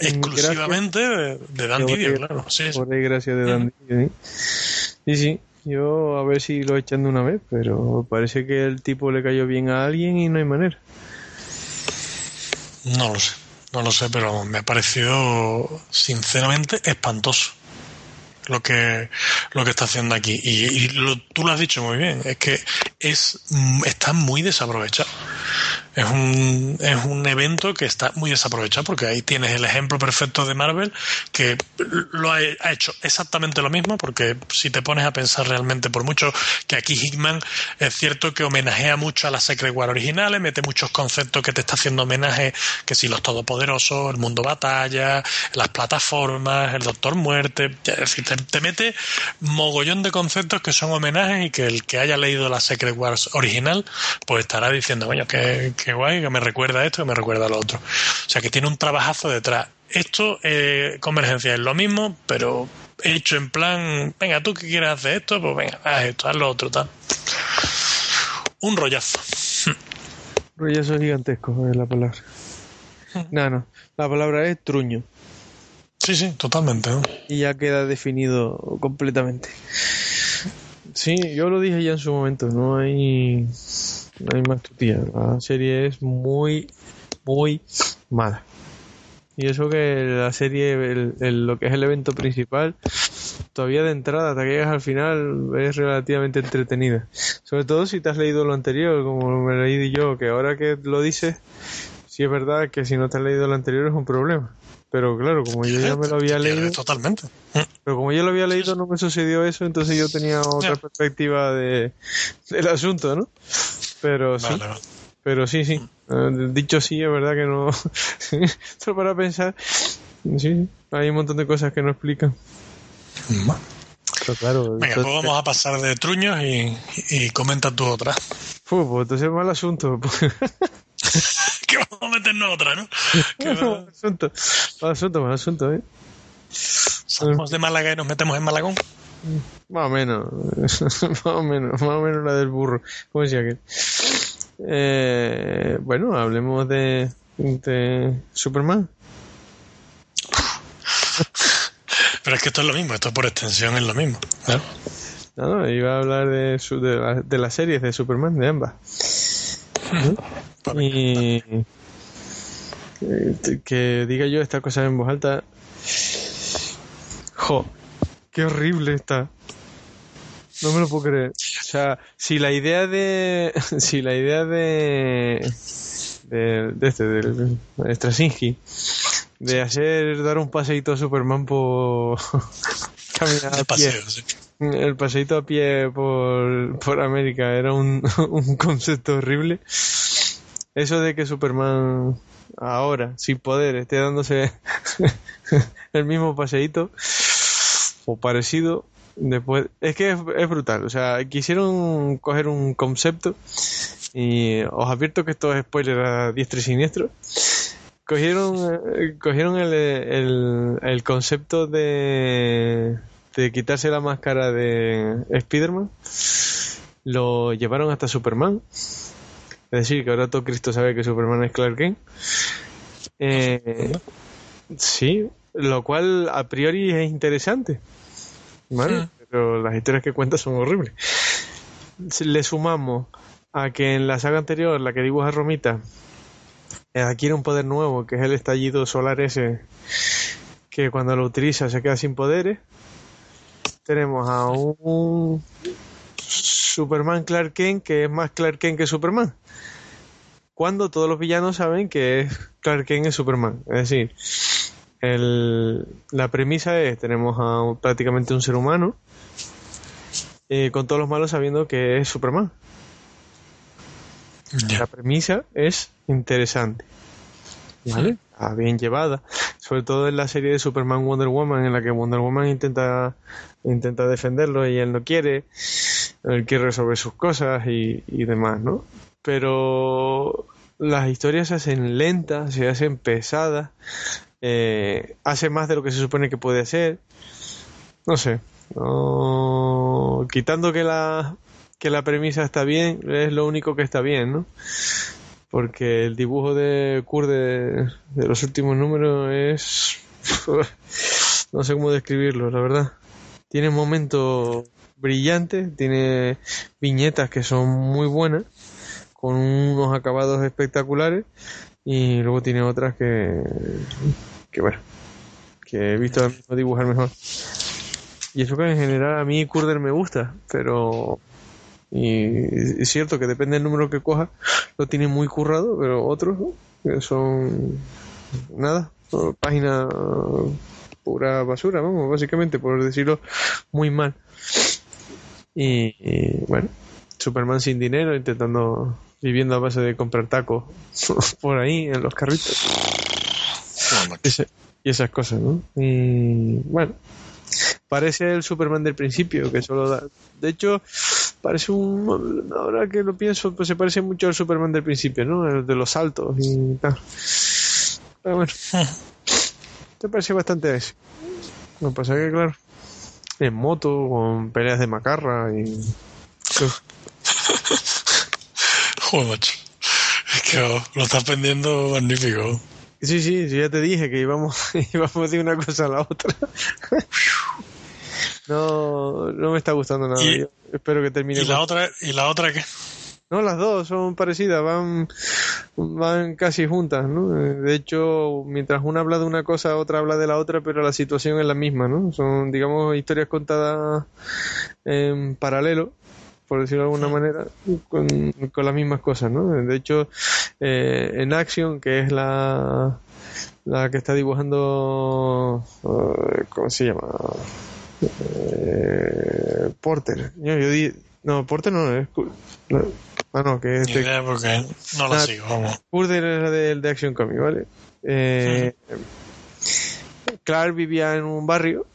exclusivamente de, Dan Didio, claro. Sí, por ahí gracias de Dan Didio. Sí, sí. Yo a ver si lo echan de una vez, pero parece que el tipo le cayó bien a alguien y no hay manera. No lo sé, no lo sé, pero me ha parecido sinceramente espantoso lo que lo que está haciendo aquí y, tú lo has dicho muy bien es que es está muy desaprovechado es un, es un evento que está muy desaprovechado porque ahí tienes el ejemplo perfecto de Marvel que lo ha, hecho exactamente lo mismo porque si te pones a pensar realmente por mucho que aquí Hickman es cierto que homenajea mucho a las Secret War originales, mete muchos conceptos que te está haciendo homenaje que si los todopoderosos, el mundo batalla, las plataformas, el Doctor Muerte, es decir, te, mete mogollón de conceptos que son homenajes y que el que haya leído la Secret Wars original pues estará diciendo, bueno, que qué guay, que me recuerda esto, que me recuerda a lo otro. O sea, que tiene un trabajazo detrás. Esto, eh, Convergencia, es lo mismo, pero hecho en plan, venga, tú que quieres hacer esto, pues venga, haz esto, haz lo otro, tal. Un rollazo. *laughs* Rollazo gigantesco es la palabra. *laughs* No, no, la palabra es truño. Sí, sí, totalmente. Y ya queda definido completamente. Sí, yo lo dije ya en su momento, no hay no hay más tutía. La serie es muy, muy mala. Y eso que la serie, lo que es el evento principal, todavía de entrada, hasta que llegas al final, es relativamente entretenida. Sobre todo si te has leído lo anterior, como me leí yo, que ahora que lo dices, sí es verdad que si no te has leído lo anterior es un problema. Pero claro, como yo ya me lo había leído. Totalmente. Pero como yo lo había leído, no me sucedió eso, entonces yo tenía otra perspectiva de, del asunto, ¿no? Pero sí. Pero sí, sí. Eh, dicho sí, es verdad que no. *laughs* Solo para pensar. Sí, hay un montón de cosas que no explican. Pero claro, Venga, pues vamos a pasar de truños y, y comenta tú otra. pues entonces es mal asunto. *laughs* *laughs* que vamos a meternos otra, ¿no? mal asunto, mal asunto, mal asunto, ¿eh? Salimos de Málaga y nos metemos en Malagón. Más o menos, *laughs* más o menos, más o menos la del burro, como decía que. Eh, bueno, hablemos de, de Superman. Pero es que esto es lo mismo, esto por extensión es lo mismo. ¿no? No, iba a hablar de, de, la, de las series de Superman, de ambas. y eh, que diga yo esta cosa en voz alta. Jo, qué horrible está. No me lo puedo creer. O sea, si la idea de. *laughs* Si la idea de. De, de este, del Straczynski, de hacer. dar un paseíto a Superman por. *laughs* caminar a pie. El paseíto a pie por, por América era un, *laughs* un concepto horrible. Eso de que Superman ahora, sin poder, esté dándose el mismo paseíto o parecido. Después, es que es, brutal. O sea, quisieron coger un concepto y os advierto que esto es spoiler a diestro y siniestro. Cogieron, eh, cogieron el, el, el concepto de, de quitarse la máscara de Spider-Man, lo llevaron hasta Superman. Es decir, que ahora todo Cristo sabe que Superman es Clark Kent. Eh, sí, lo cual a priori es interesante. ¿Vale? Pero las historias que cuenta son horribles. Le sumamos a que en la saga anterior, la que dibuja Romita, eh, adquiere un poder nuevo, que es el estallido solar ese, que cuando lo utiliza se queda sin poderes. Tenemos a un Superman Clark Kent que es más Clark Kent que Superman. Cuando todos los villanos saben que Clark Kent es Superman. Es decir, la premisa es, tenemos a prácticamente un ser humano eh, con todos los malos sabiendo que es Superman. La premisa es interesante. ¿Vale? bien llevada. Sobre todo en la serie de Superman Wonder Woman, en la que Wonder Woman intenta, intenta defenderlo y él no quiere. Él quiere resolver sus cosas y, demás, ¿no? Pero las historias se hacen lentas, se hacen pesadas, eh, hace más de lo que se supone que puede hacer. No sé. Quitando que la, que la premisa está bien, es lo único que está bien, ¿no? Porque el dibujo de Kurt de, los últimos números es... *laughs* no sé cómo describirlo, la verdad. Tiene momentos brillantes, tiene viñetas que son muy buenas, con unos acabados espectaculares, y luego tiene otras que... que bueno, que he visto dibujar mejor. Y eso que en general a mí Kurder me gusta, pero y es cierto que depende del número que coja, lo tiene muy currado, pero otros son nada, página pura basura, vamos, básicamente, por decirlo muy mal. Y, bueno, Superman sin dinero, intentando, viviendo a base de comprar tacos *laughs* por ahí en los carritos. Y esas cosas, ¿no? Y bueno, parece el Superman del principio, que solo da. De hecho, parece un. Ahora que lo pienso, pues se parece mucho al Superman del principio, ¿no? El de los saltos y tal. Pero bueno, *laughs* te parece bastante a. Lo que pasa es que, claro, en moto, con peleas de macarra y. *laughs* Joder, macho. Es que lo estás vendiendo magnífico. Sí, sí, ya te dije que íbamos, *laughs* íbamos de una cosa a la otra. *laughs* no, no me está gustando nada. espero que termine. ¿Y la, otra, ¿Y la otra qué? No, las dos son parecidas, van, van casi juntas, ¿no? De hecho, mientras una habla de una cosa, otra habla de la otra, pero la situación es la misma, ¿no? Son, digamos, historias contadas en paralelo, por decirlo de alguna manera, con, con las mismas cosas, ¿no? De hecho, eh, en Action, que es la, la que está dibujando, eh, ¿cómo se llama? Eh, Porter. Yo, no, Porter no es. ah, no, que es. De, porque no la sigo, vamos. Porter era de, de Action Comics, ¿vale? Eh, Clark vivía en un barrio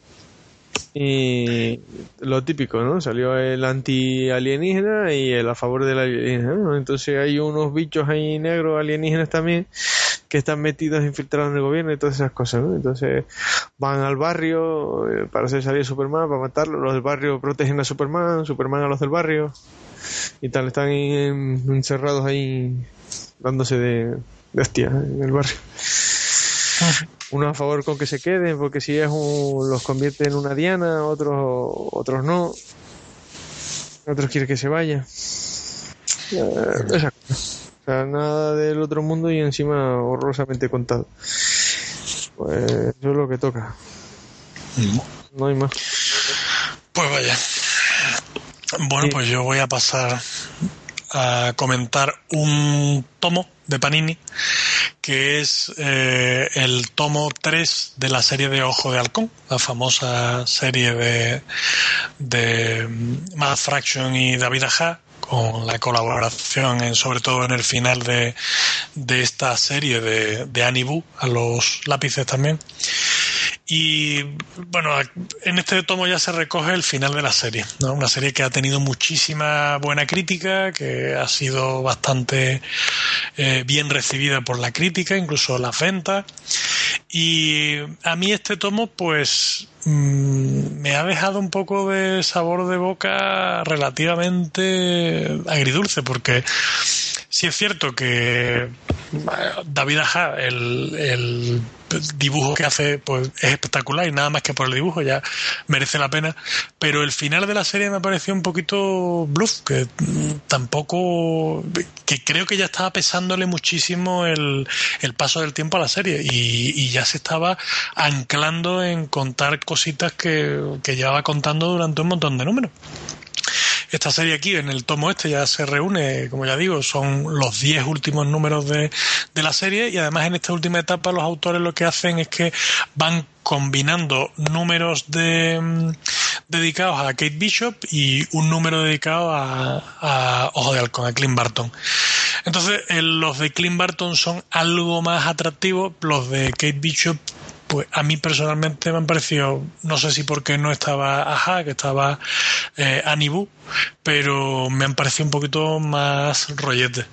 y lo típico, ¿no? Salió el anti-alienígena y el a favor del alienígena, ¿no? Entonces hay unos bichos ahí negros alienígenas también que están metidos, infiltrados en el gobierno y todas esas cosas, ¿no? Entonces van al barrio eh, para hacer salir a Superman, para matarlo, los del barrio protegen a Superman, Superman a los del barrio y tal, están encerrados ahí dándose de, de hostia en el barrio. Unos a favor con que se queden, porque si es un, los convierte en una diana, otros otros no. Otros quieren que se vaya. Eh, nada del otro mundo y encima horrorosamente contado. Pues eso es lo que toca. No hay más. Pues vaya. Bueno, pues yo voy a pasar a comentar un tomo de Panini que es eh, el tomo 3 de la serie de Ojo de Halcón, la famosa serie de, de Matt Fraction y David Aja, con la colaboración, en, sobre todo en el final de, de esta serie de, de Annie a los lápices también. Y bueno, en este tomo ya se recoge el final de la serie, ¿no? Una serie que ha tenido muchísima buena crítica, que ha sido bastante eh, bien recibida por la crítica, incluso las ventas. Y a mí este tomo, pues, mm, me ha dejado un poco de sabor de boca relativamente agridulce, porque sí es cierto que David Aja, el, dibujo que hace pues es espectacular y nada más que por el dibujo ya merece la pena. Pero el final de la serie me pareció un poquito bluff que tampoco que creo que ya estaba pesándole muchísimo el, paso del tiempo a la serie y, ya se estaba anclando en contar cositas que, que llevaba contando durante un montón de números esta serie aquí, en el tomo este, ya se reúne, como ya digo, son los 10 últimos números de, de la serie y además en esta última etapa los autores lo que hacen es que van combinando números de, mm, dedicados a Kate Bishop y un número dedicado a, a Ojo de Halcón, a Clint Barton. Entonces, los de Clint Barton son algo más atractivos, los de Kate Bishop pues a mí personalmente me han parecido, no sé si porque no estaba Aja, que estaba eh, Anibu, pero me han parecido un poquito más rollete.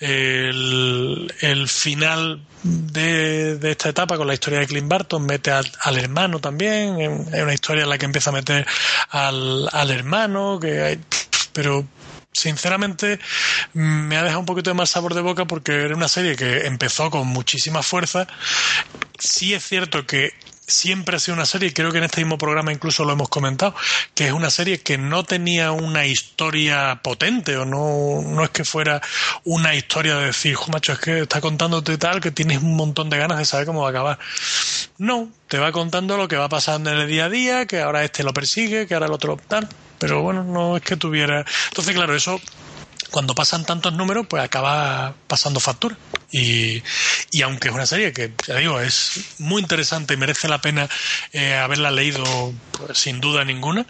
El, final de, esta etapa con la historia de Clint Barton mete al, hermano también, es una historia en la que empieza a meter al, al hermano, que hay, pero sinceramente me ha dejado un poquito de más sabor de boca porque era una serie que empezó con muchísima fuerza. Sí es cierto que siempre ha sido una serie, y creo que en este mismo programa incluso lo hemos comentado, que es una serie que no tenía una historia potente o no, no es que fuera una historia de decir, macho, es que está contándote tal que tienes un montón de ganas de saber cómo va a acabar. No, te va contando lo que va pasando en el día a día, que ahora este lo persigue, que ahora el otro tal pero bueno, no es que tuviera. Entonces, claro, eso cuando pasan tantos números, pues acaba pasando factura. Y, y aunque es una serie que, ya digo, es muy interesante y merece la pena eh, haberla leído, pues, sin duda ninguna,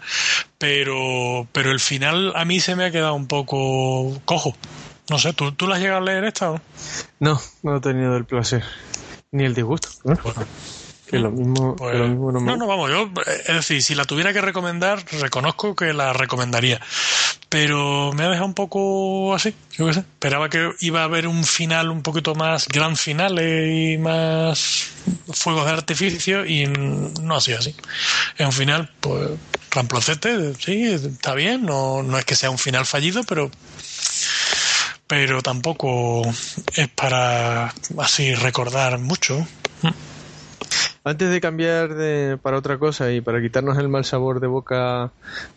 pero, pero el final a mí se me ha quedado un poco cojo. No sé, ¿tú, tú la has llegado a leer esta o no? No, he tenido el placer, ni el disgusto. Que lo mismo, pues, lo mismo no, me... no, no, vamos, yo, es decir, si la tuviera que recomendar, reconozco que la recomendaría. Pero me ha dejado un poco así, yo qué sé. Esperaba que iba a haber un final un poquito más gran final y más fuegos de artificio y no ha sido así. Es un final, pues, ramplocete, sí, está bien, no, no es que sea un final fallido, pero pero tampoco es para así recordar mucho. Antes de cambiar de, para otra cosa y para quitarnos el mal sabor de boca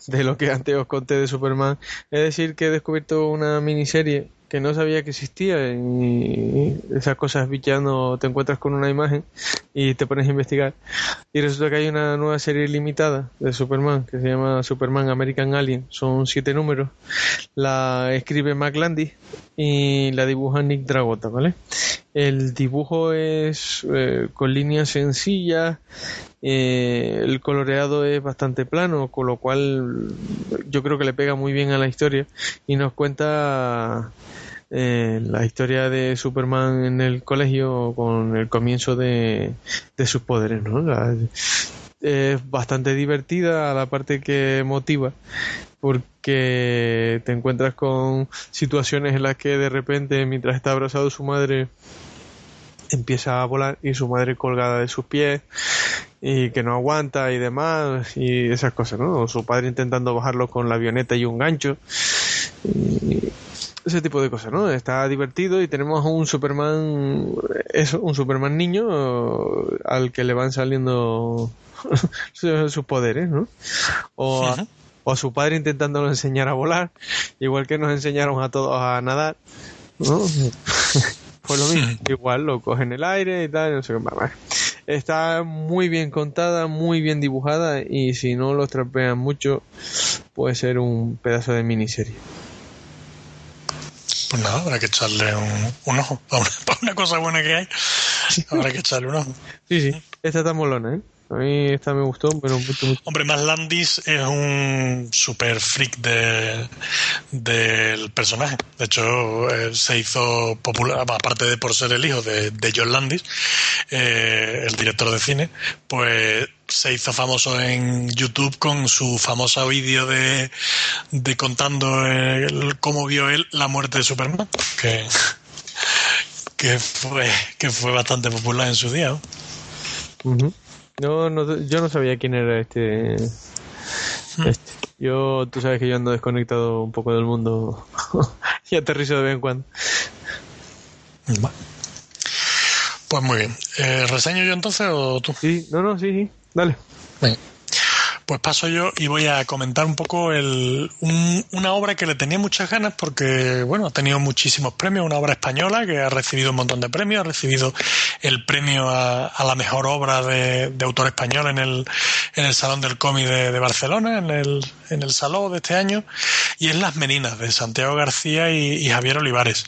de lo que antes os conté de Superman, es decir que he descubierto una miniserie que no sabía que existía y esas cosas villano te encuentras con una imagen y te pones a investigar. Y resulta que hay una nueva serie limitada de Superman que se llama Superman American Alien. Son siete números. La escribe McLandy y la dibuja Nick Dragota ¿vale? el dibujo es eh, con líneas sencillas eh, el coloreado es bastante plano con lo cual yo creo que le pega muy bien a la historia y nos cuenta eh, la historia de Superman en el colegio con el comienzo de, sus poderes, ¿no? es bastante divertida la parte que motiva porque te encuentras con situaciones en las que de repente mientras está abrazado su madre empieza a volar y su madre colgada de sus pies y que no aguanta y demás y esas cosas, ¿no? O su padre intentando bajarlo con la avioneta y un gancho. Y ese tipo de cosas, ¿no? Está divertido y tenemos un Superman, eso, un Superman niño al que le van saliendo *laughs* sus poderes, ¿no? O a, o a su padre intentándolo enseñar a volar, igual que nos enseñaron a todos a nadar, ¿no? *laughs* pues lo mismo, igual lo cogen el aire y tal, no sé qué Está muy bien contada, muy bien dibujada y si no lo trapean mucho puede ser un pedazo de miniserie. Pues nada, habrá que echarle un, ojo. *laughs* Para una, cosa buena que hay, habrá que echarle un ojo. Sí, sí. Esta está molona, ¿eh? A mí esta me gustó, pero mucho, mucho. Hombre, más Landis es un super freak de, del personaje. De hecho, eh, se hizo popular, aparte de por ser el hijo de, de John Landis, eh, el director de cine, pues se hizo famoso en YouTube con su famoso vídeo de, de contando el- cómo vio él la muerte de Superman, que, que fue que fue bastante popular en su día. ¿no? No, no, yo no sabía quién era este, este. Yo, tú sabes que yo ando desconectado un poco del mundo *laughs* y aterrizo de vez en cuando. Pues muy bien. Eh, ¿Reseño yo entonces o tú? Sí, no, no, sí, sí. Dale. Pues paso yo y voy a comentar un poco el, un- una obra que le tenía muchas ganas porque, bueno, ha tenido muchísimos premios, una obra española que ha recibido un montón de premios, ha recibido el premio a, a la mejor obra de, autor español en el, en el Salón del Cómic de, de Barcelona, en el, en el Salón de este año, y es Las Meninas, de Santiago García y, y Javier Olivares.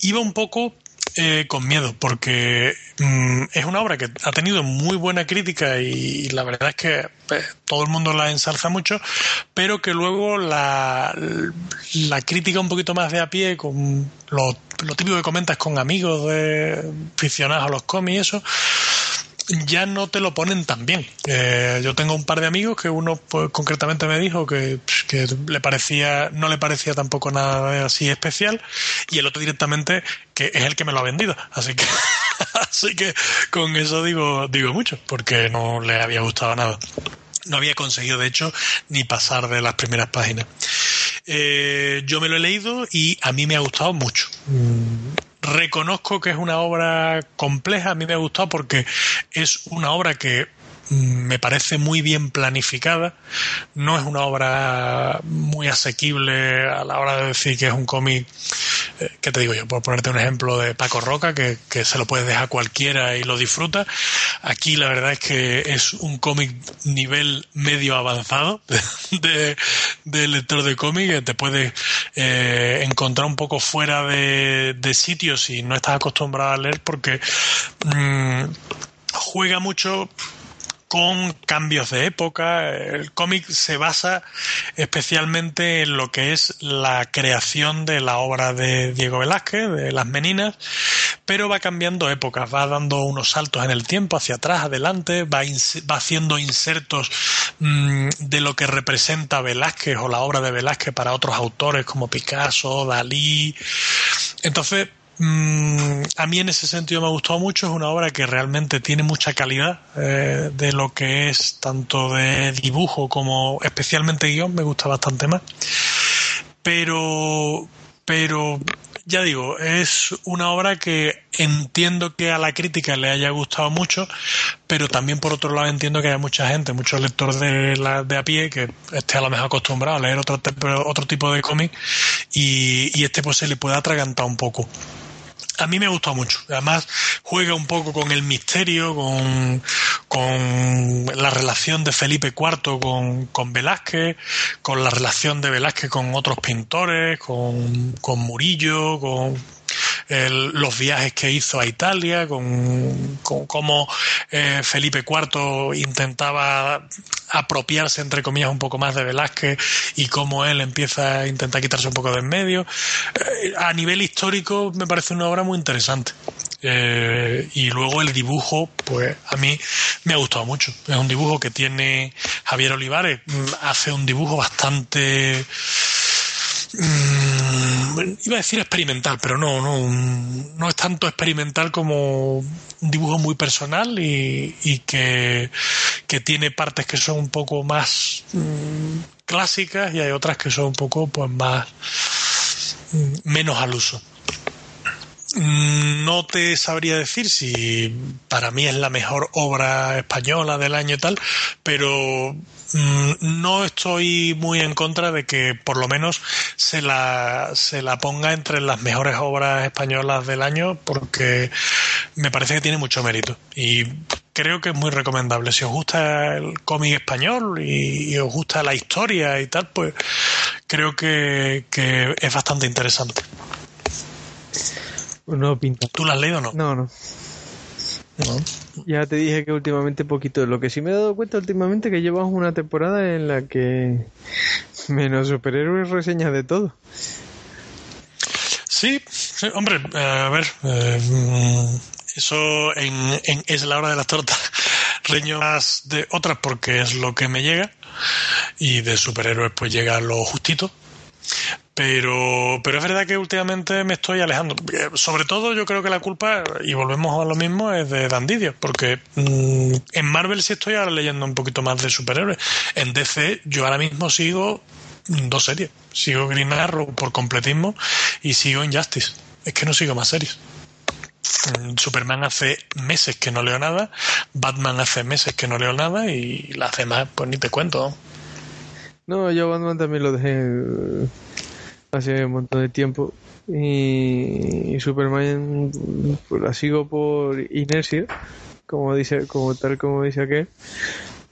Iba un poco eh, con miedo, porque mm, es una obra que ha tenido muy buena crítica y, la verdad es que pues, todo el mundo la ensalza mucho, pero que luego la, la crítica un poquito más de a pie, con lo, lo típico que comentas con amigos de aficionados a los cómics y eso, ya no te lo ponen tan bien. Eh, yo tengo un par de amigos que uno pues, concretamente me dijo que, le parecía, no le parecía tampoco nada así especial y el otro directamente que es el que me lo ha vendido. Así que, *laughs* así que con eso digo, digo mucho, porque no le había gustado nada. No había conseguido, de hecho, ni pasar de las primeras páginas. Eh, yo me lo he leído y a mí me ha gustado mucho. Mm, Reconozco que es una obra compleja, a mí me ha gustado porque es una obra que me parece muy bien planificada, no es una obra muy asequible a la hora de decir que es un cómic, eh, ¿qué te digo yo? Por ponerte un ejemplo de Paco Roca, que, que se lo puedes dejar cualquiera y lo disfruta. Aquí la verdad es que es un cómic nivel medio avanzado *laughs* de, de, de lector de cómic, que te puedes eh, encontrar un poco fuera de, de sitio si no estás acostumbrado a leer porque mm, juega mucho con cambios de época. El cómic se basa especialmente en lo que es la creación de la obra de Diego Velázquez, de Las Meninas, pero va cambiando épocas, va dando unos saltos en el tiempo, hacia atrás, adelante, va, haciendo insertos mm, de lo que representa Velázquez o la obra de Velázquez para otros autores como Picasso, Dalí. Entonces, Mm, a mí en ese sentido me ha gustado mucho, es una obra que realmente tiene mucha calidad eh, de lo que es tanto de dibujo como especialmente guion, me gusta bastante más. Pero, pero ya digo, es una obra que entiendo que a la crítica le haya gustado mucho, pero también por otro lado entiendo que haya mucha gente, muchos lectores de, la, de a pie que esté a lo mejor acostumbrado a leer otro, otro tipo de cómic y, y este pues se le puede atragantar un poco. A mí me gustado mucho. Además, juega un poco con el misterio, con, con la relación de Felipe IV con, Velázquez, con la relación de Velázquez con otros pintores, con Murillo, con los viajes que hizo a Italia, con, con cómo eh, Felipe IV intentaba apropiarse, entre comillas, un poco más de Velázquez y cómo él empieza a intentar quitarse un poco de en medio. Eh, a nivel histórico me parece una obra muy interesante. Eh, y luego el dibujo, pues a mí me ha gustado mucho. Es un dibujo que tiene Javier Olivares, mm, hace un dibujo bastante Mm, iba a decir experimental, pero no, no, no es tanto experimental como un dibujo muy personal y, que, que tiene partes que son un poco más mm, clásicas y hay otras que son un poco pues más mm, menos al uso. No te sabría decir si para mí es la mejor obra española del año y tal, pero no estoy muy en contra de que por lo menos se la, se la ponga entre las mejores obras españolas del año porque me parece que tiene mucho mérito y creo que es muy recomendable. Si os gusta el cómic español y, y os gusta la historia y tal, pues creo que, que es bastante interesante. No pinta. ¿Tú la has leído o no? No, no. No. Ya te dije que últimamente poquito. Lo que sí me he dado cuenta últimamente que llevamos una temporada en la que menos superhéroes reseñas de todo. Sí, hombre, eh, a ver, eh, eso en, es la hora de las tortas. *laughs* Reño más de otras porque es lo que me llega y de superhéroes pues llega lo justito. Pero, pero es verdad que últimamente me estoy alejando. Sobre todo yo creo que la culpa, y volvemos a lo mismo, es de Dandidio, porque mm, en Marvel sí estoy ahora leyendo un poquito más de superhéroes. En DC yo ahora mismo sigo dos series. Sigo Green Arrow por completismo y sigo Injustice. Es que no sigo más series. Mm, Superman hace meses que no leo nada, Batman hace meses que no leo nada y las demás pues ni te cuento. No, yo Batman también lo dejé eh, hace un montón de tiempo. Y, Superman pues, la sigo por inercia, como dice, como tal como dice aquel.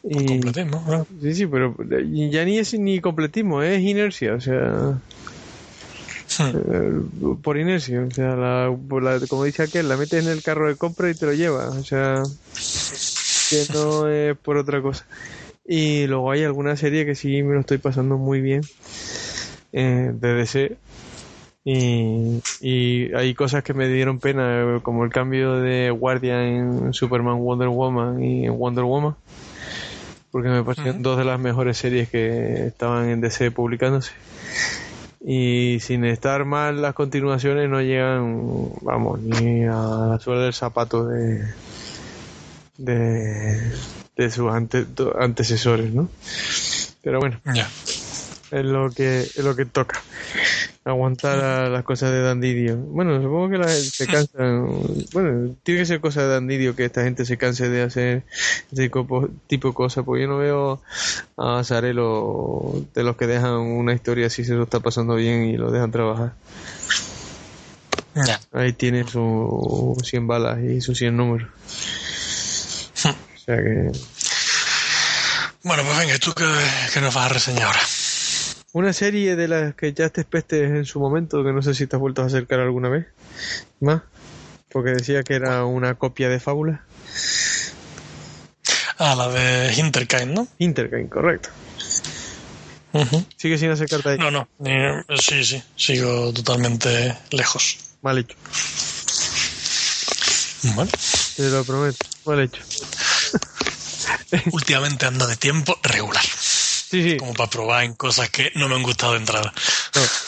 Y, completismo, Sí, sí, pero ya ni es ni completismo, es inercia, o sea. Eh, por inercia, o sea, la, como dice aquel, la metes en el carro de compra y te lo lleva, o sea, que no es por otra cosa. Y luego hay alguna serie que sí me lo estoy pasando muy bien eh, de DC. Y, y, hay cosas que me dieron pena, como el cambio de guardia en Superman, Wonder Woman y Wonder Woman. Porque me parecieron dos de las mejores series que estaban en DC publicándose. Y sin estar mal, las continuaciones no llegan, vamos, ni a la suela del zapato de, de, de sus antecesores, ¿no? Pero bueno, es lo que es lo que toca aguantar las cosas de Dandidio. Bueno, supongo que la gente se cansa. Bueno, tiene que ser cosa de Dandidio que esta gente se canse de hacer ese tipo de cosas, porque yo no veo a Sarelo de los que dejan una historia así se lo está pasando bien y lo dejan trabajar. Ahí tiene sus 100 balas y sus 100 números. o sea que bueno, pues venga, ¿tú qué, nos vas a reseñar ahora? Una serie de las que ya te espestes en su momento, que no sé si te has vuelto a acercar alguna vez. ¿Más? Porque decía que era una copia de Fábula. Ah, la de Interkind, ¿no? Interkind, correcto. ¿Sigue sin acercarte ahí? No, no. sí, sí. Sigo totalmente lejos. Mal hecho. Bueno. Te lo prometo. Mal hecho. últimamente ando de tiempo regular. Sí, sí. Como para probar en cosas que no me han gustado de entrada.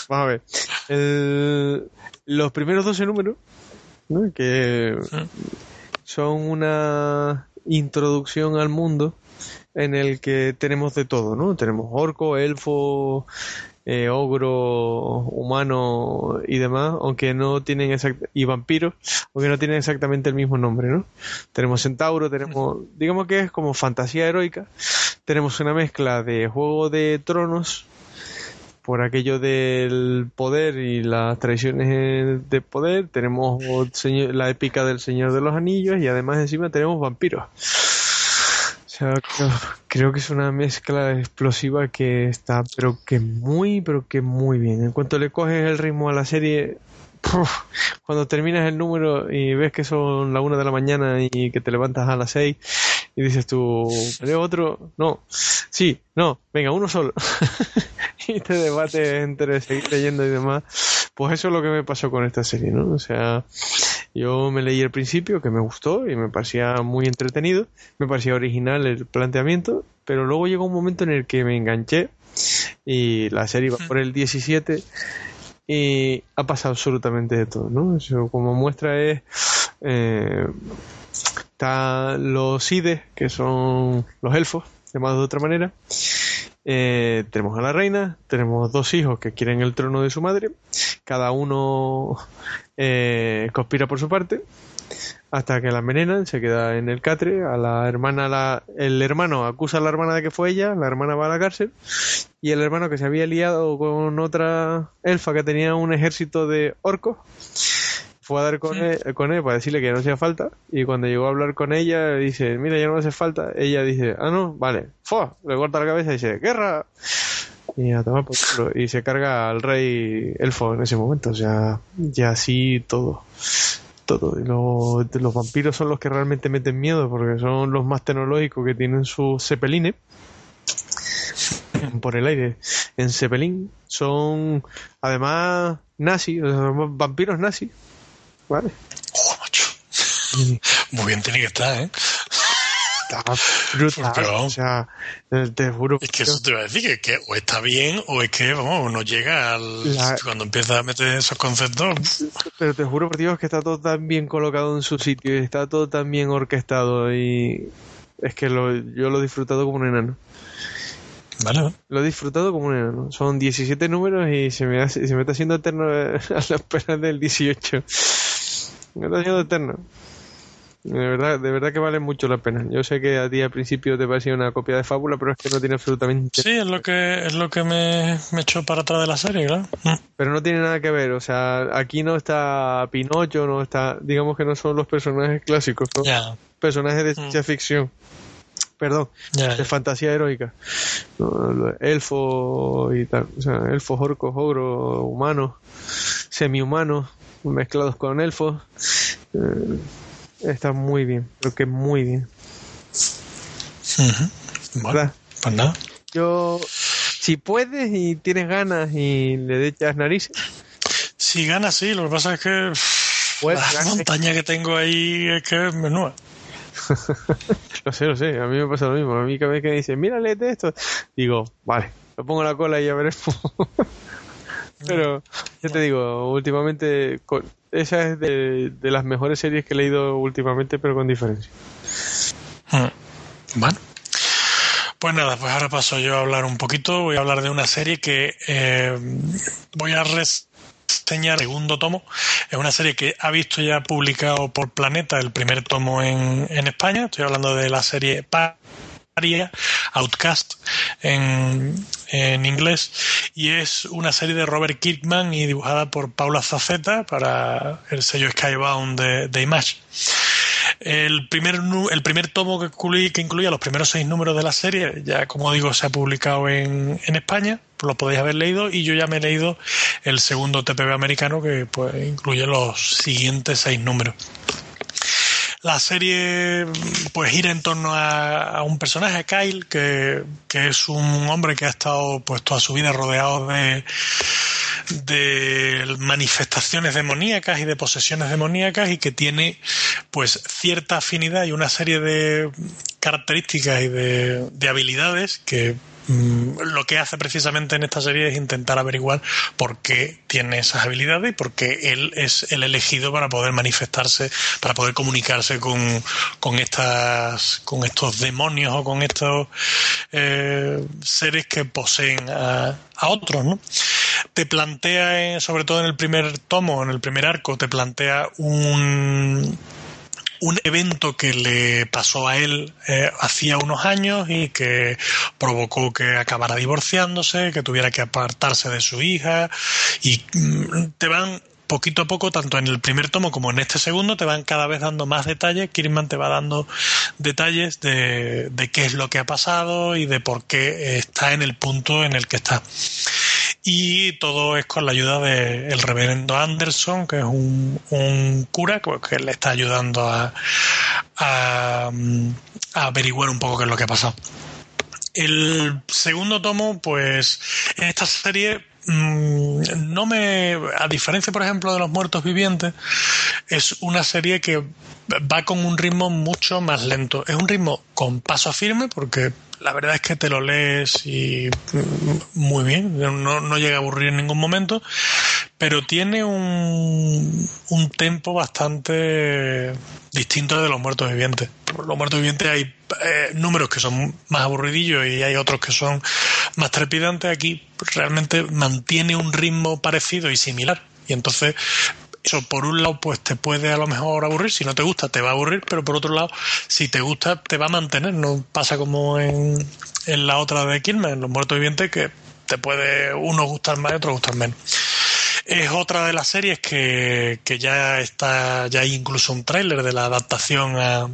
vamos a ver. los primeros 12 números, que son una introducción al mundo en el que tenemos de todo, ¿no? Tenemos orco, elfo, eh, ogro, humano y demás, aunque no tienen y vampiros, aunque no tienen exactamente el mismo nombre, ¿no? Tenemos centauro, tenemos, digamos que es como fantasía heroica, tenemos una mezcla de juego de tronos por aquello del poder y las tradiciones de poder, tenemos la épica del Señor de los Anillos y además encima tenemos vampiros creo, que es una mezcla explosiva que está, pero que muy, pero que muy bien. En cuanto le coges el ritmo a la serie, cuando terminas el número y ves que son la una de la mañana y que te levantas a las seis y dices tú, ¿leo otro? No, sí, no, venga, uno solo. *laughs* y te debates entre seguir leyendo y demás. Pues eso es lo que me pasó con esta serie, ¿no? O sea, yo me leí el principio, que me gustó y me parecía muy entretenido, me parecía original el planteamiento, pero luego llegó un momento en el que me enganché y la serie va por el 17 y ha pasado absolutamente de todo, ¿no? Eso como muestra es... Eh, están los ides, que son los elfos, llamados de otra manera, eh, tenemos a la reina, tenemos dos hijos que quieren el trono de su madre, cada uno eh, conspira por su parte, hasta que la envenenan, se queda en el catre, a la hermana, la, el hermano acusa a la hermana de que fue ella, la hermana va a la cárcel, y el hermano que se había liado con otra elfa que tenía un ejército de orcos, fue a dar con, él, con él para decirle que no hacía falta y cuando llegó a hablar con ella dice, mira, ya no hace falta. Ella dice, ah, no, vale. ¡Fua! Le corta la cabeza y dice, ¡guerra! Y a tomar por Y se carga al rey elfo en ese momento. O sea, ya así todo. todo. Y los, los vampiros son los que realmente meten miedo porque son los más tecnológicos que tienen sus cepelines por el aire en Zeppelin son además nazis, vampiros nazis. Vale. macho. Muy bien tiene que estar, ¿eh? Está brutal. o sea, te juro. Es que eso te iba a decir, que, o está bien o es que, vamos, no llega al. Cuando empieza a meter esos conceptos. Pero te juro por Dios que está todo tan bien colocado en su sitio y está todo tan bien orquestado y. Es que lo, yo lo he disfrutado como un enano. Lo he disfrutado como un enano. Son 17 números y se me, se me está haciendo eterno *laughs* a la espera del 18. Me está haciendo eterno. De verdad, de verdad que vale mucho la pena. Yo sé que a ti al principio te parecía una copia de fábula, pero es que no tiene absolutamente. Sí, es lo que es lo que me, me echó para atrás de la serie, claro. Mm. Pero no tiene nada que ver. O sea, aquí no está Pinocho, no está. Digamos que no son los personajes clásicos, son personajes de mm. ciencia ficción perdón, de fantasía heroica. elfos y tal, o sea, elfos, orcos, ogros, humanos, semi-humanos, mezclados con elfos. Eh, está muy bien, creo que muy bien. Bueno, pues nada. Yo, si puedes y tienes ganas y le echas narices. Si ganas, sí, lo que pasa es que pues, la montaña que tengo ahí es que es menúa. *laughs* lo sé, lo sé, a mí me pasa lo mismo. A mí cada vez que me dicen, mira, léete esto, digo, vale, lo pongo la cola y ya veré *laughs* Pero ya te digo, últimamente, esa es de, las mejores series que he leído últimamente, pero con diferencia. Hmm. Bueno. Pues nada, pues ahora paso yo a hablar un poquito. Voy a hablar de una serie que eh, voy a res el segundo tomo. Es una serie que ha visto ya publicado por Planeta el primer tomo en, en España. Estoy hablando de la serie Outcast en, en, inglés. Y es una serie de Robert Kirkman y dibujada por Paula Zaceta para el sello Skybound de, Image. El primer, el primer tomo que, que incluía los primeros seis números de la serie, ya como digo, se ha publicado en, en España, lo podéis haber leído, y yo ya me he leído el segundo TPB americano que pues, incluye los siguientes seis números. La serie pues gira en torno a, un personaje, Kyle, que, que, es un hombre que ha estado pues toda su vida rodeado de, de manifestaciones demoníacas y de posesiones demoníacas y que tiene pues cierta afinidad y una serie de características y de, de habilidades que lo que hace precisamente en esta serie es intentar averiguar por qué tiene esas habilidades y por qué él es el elegido para poder manifestarse, para poder comunicarse con, con estas, con estos demonios o con estos eh, seres que poseen a, a otros, ¿no? Te plantea, sobre todo en el primer tomo, en el primer arco, te plantea un un evento que le pasó a él eh, hacía unos años y que provocó que acabara divorciándose, que tuviera que apartarse de su hija y mm, te van poquito a poco, tanto en el primer tomo como en este segundo, te van cada vez dando más detalles. Kirman te va dando detalles de, de qué es lo que ha pasado y de por qué está en el punto en el que está y todo es con la ayuda del reverendo Anderson, que es un, un cura que le está ayudando a, a, averiguar un poco qué es lo que ha pasado. El segundo tomo, pues, en esta serie mm, no me, a diferencia por ejemplo de los muertos vivientes, es una serie que va con un ritmo mucho más lento. Es un ritmo con paso firme porque la verdad es que te lo lees y mm, muy bien, no, no llega a aburrir en ningún momento, pero tiene un, un tempo bastante distinto de los muertos vivientes. Los muertos vivientes hay eh, números que son más aburridillos y hay otros que son más trepidantes. Aquí realmente mantiene un ritmo parecido y similar. Y entonces eso por un lado pues te puede a lo mejor aburrir, si no te gusta te va a aburrir, pero por otro lado si te gusta te va a mantener, no pasa como en, en la otra de Kirman, Los Muertos Vivientes, que te puede uno gustar más y otro gustar menos. Es otra de las series que, que ya está, ya hay incluso un tráiler de la adaptación a,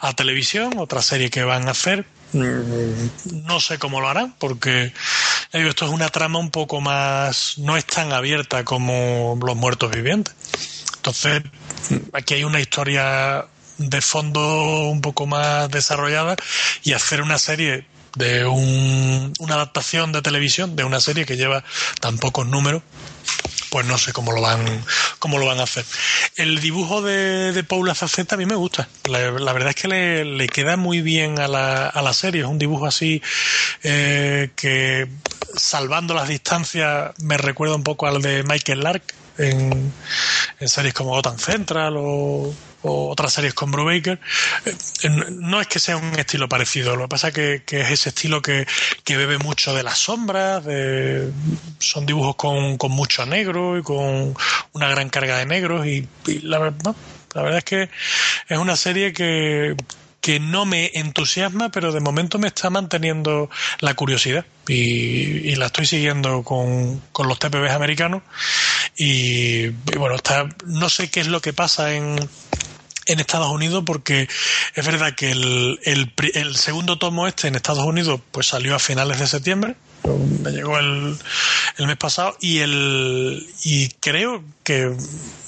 a televisión, otra serie que van a hacer, no sé cómo lo harán, porque esto es una trama un poco más, no es tan abierta como Los Muertos Vivientes. Entonces, aquí hay una historia de fondo un poco más desarrollada y hacer una serie de un, una adaptación de televisión de una serie que lleva tan pocos números pues no sé cómo lo van cómo lo van a hacer. El dibujo de, de Paula Zaceta a mí me gusta. La, verdad es que le, le, queda muy bien a la, a la serie. Es un dibujo así eh, que salvando las distancias me recuerda un poco al de Michael Lark en, en series como Gotham Central o o otras series con Brubaker, eh, no es que sea un estilo parecido, lo que pasa es que, es ese estilo que, que, bebe mucho de las sombras, de, son dibujos con, con, mucho negro y con una gran carga de negros y, y la, no, la verdad es que es una serie que, que no me entusiasma, pero de momento me está manteniendo la curiosidad. Y, la estoy siguiendo con, con los TPBs americanos. Y, y, bueno, está, no sé qué es lo que pasa en, en Estados Unidos porque es verdad que el, el, el, segundo tomo este en Estados Unidos pues salió a finales de septiembre me llegó el, el mes pasado y el y creo que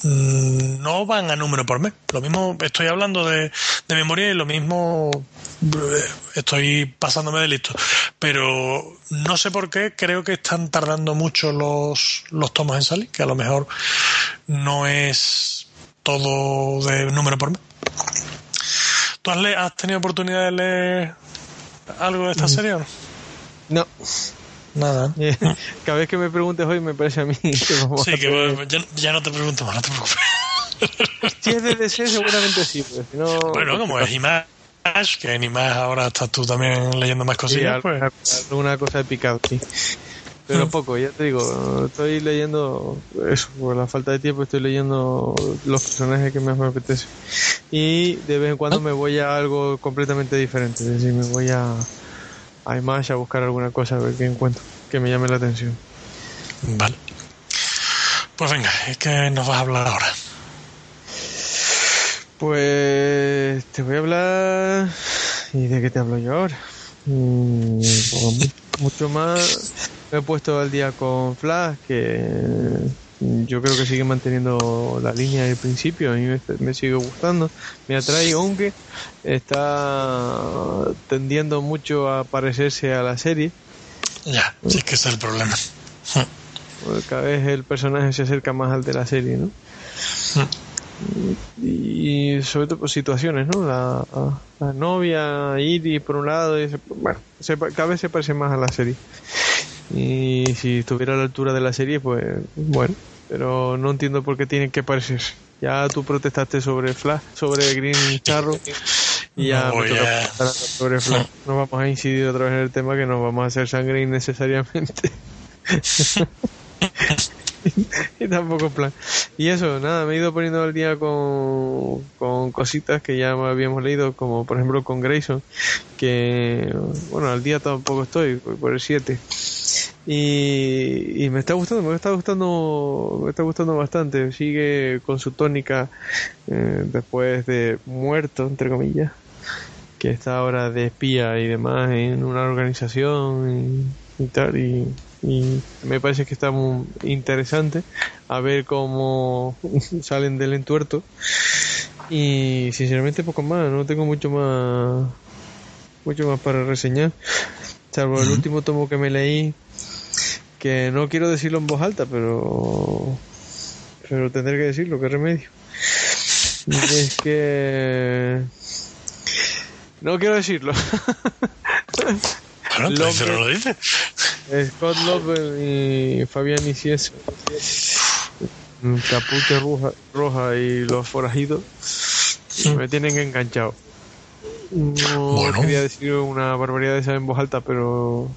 no van a número por mes lo mismo estoy hablando de, de memoria y lo mismo estoy pasándome de listo pero no sé por qué creo que están tardando mucho los, los tomos en salir que a lo mejor no es todo de número por mes. ¿Tú has, le has tenido oportunidad de leer algo de esta serie o no? No. Nada. *laughs* Cada vez que me preguntes hoy me parece a mí *laughs* que vamos Sí, a que ya, ya, no te pregunto más, no te preocupes. *laughs* si es de DC seguramente sí, pero si no... Bueno, como es Image, que en Image ahora estás tú también leyendo más cosillas, sí, pues... Alguna cosa de picado, sí pero poco, ya te digo, estoy leyendo eso, por la falta de tiempo estoy leyendo los personajes que más me apetece. Y de vez en cuando me voy a algo completamente diferente, es decir, me voy a, a Image a buscar alguna cosa, a ver qué encuentro, que me llame la atención. Vale. Pues venga, es que nos vas a hablar ahora. Pues te voy a hablar... ¿Y de qué te hablo yo ahora? Mm, mucho más me he puesto al día con Flash, que yo creo que sigue manteniendo la línea del principio, a mí me, me, sigue gustando, me atrae, aunque está tendiendo mucho a parecerse a la serie. Ya, sí que es el problema. Cada vez el personaje se acerca más al de la serie, ¿no? y sobre todo por situaciones, ¿no? La, la novia, Iris por un lado, y se, bueno, se, cada vez se parece más a la serie. Y si estuviera a la altura de la serie, pues bueno, pero no entiendo por qué tienen que parecerse. Ya tú protestaste sobre Flash, sobre Green Charro y ya no, me toca sobre Flash. No vamos a incidir otra vez en el tema que nos vamos a hacer sangre innecesariamente. *laughs* y tampoco plan. Y eso, nada, me he ido poniendo al día con, con cositas que ya habíamos leído, como por ejemplo con Grayson, que, bueno, al día tampoco estoy, por el 7. Y, y, me está gustando, me está gustando, me está gustando bastante. Sigue con su tónica eh, después de muerto, entre comillas, que está ahora de espía y demás en una organización y, y tal. Y, y me parece que está muy interesante a ver cómo *laughs* salen del entuerto y sinceramente poco más no tengo mucho más mucho más para reseñar salvo el último tomo que me leí que no quiero decirlo en voz alta pero pero tendré que decirlo qué remedio es que no quiero decirlo Bueno, Love, pero lo dice. Scott Love y Fabián Iciesa. Capucha roja, roja y los forajidos me tienen enganchado. No bueno. quería decir una barbaridad de esa en voz alta, pero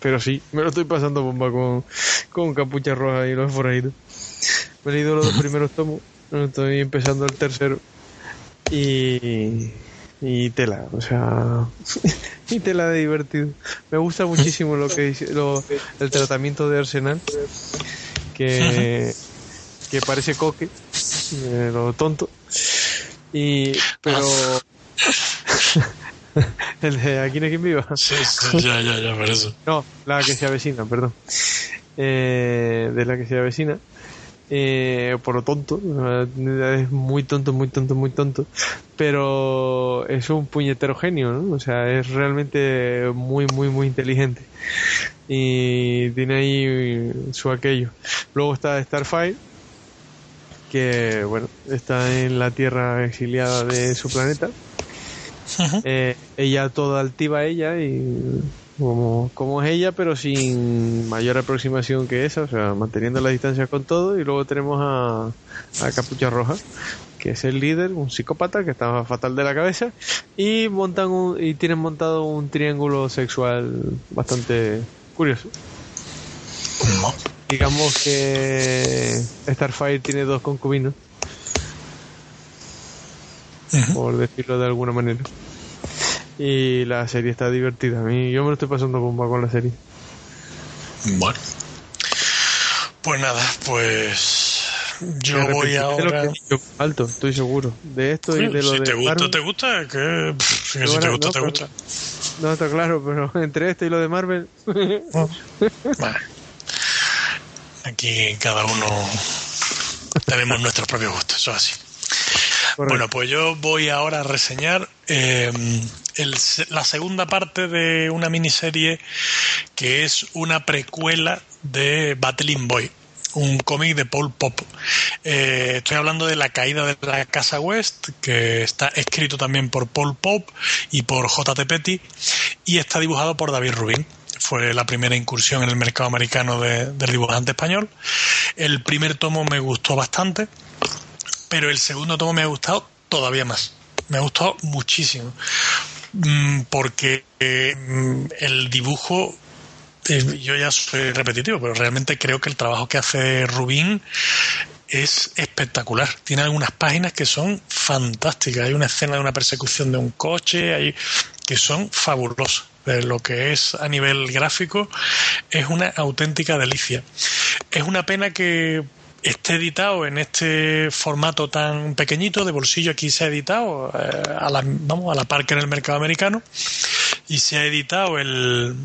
pero sí, me lo estoy pasando bomba con, con Capucha Roja y los forajidos. Me he leído los dos *laughs* primeros tomos, estoy empezando el tercero y y tela, o sea, *laughs* y tela de divertido. Me gusta muchísimo lo que dice, lo, el tratamiento de Arsenal, que, que parece coque, eh, lo tonto, y pero *laughs* el de aquí no hay quien viva. Sí, sí, ya, ya, ya, por eso. No, la que se avecina, perdón. Eh, de la que se avecina. eh, por lo tonto, es muy tonto, muy tonto, muy tonto, pero es un puñetero genio, ¿no? O sea, es realmente muy, muy, muy inteligente y tiene ahí su aquello. Luego está Starfire, que bueno, está en la Tierra exiliada de su planeta. Eh, ella toda altiva ella y como, como es ella, pero sin mayor aproximación que esa, o sea, manteniendo la distancia con todo. Y luego tenemos a, a Capucha Roja, que es el líder, un psicópata que estaba fatal de la cabeza. Y montan un, y tienen montado un triángulo sexual bastante curioso. Digamos que Starfire tiene dos concubinos. Por decirlo de alguna manera. Y la serie está divertida. A mí, yo me lo estoy pasando bomba con la serie. Bueno. Pues nada, pues yo voy ahora. alto, estoy seguro. De esto y de lo si de. te gusta, te gusta. Que, si te gusta, te gusta. No, está claro, pero *laughs* entre esto y lo de Marvel. Aquí cada uno tenemos nuestros propios gustos, eso es así. Bueno, pues yo voy ahora a reseñar eh, la segunda parte de una miniserie que es una precuela de Battling Boy un cómic de Paul Pop. Eh, estoy hablando de la caída de la Casa West, que está escrito también por Paul Pop y por J.T. Petty, y está dibujado por David Rubin. Fue la primera incursión en el mercado americano de, del dibujante español. El primer tomo me gustó bastante, pero el segundo tomo me ha gustado todavía más. Me ha gustado muchísimo. Mm, porque eh, el dibujo yo ya soy repetitivo, pero realmente creo que el trabajo que hace Rubín es espectacular. Tiene algunas páginas que son fantásticas. Hay una escena de una persecución de un coche hay, que son fabulosas. Lo que es a nivel gráfico es una auténtica delicia. Es una pena que esté editado en este formato tan pequeñito de bolsillo aquí se ha editado eh, a la, vamos a la par que en el mercado americano y se ha editado el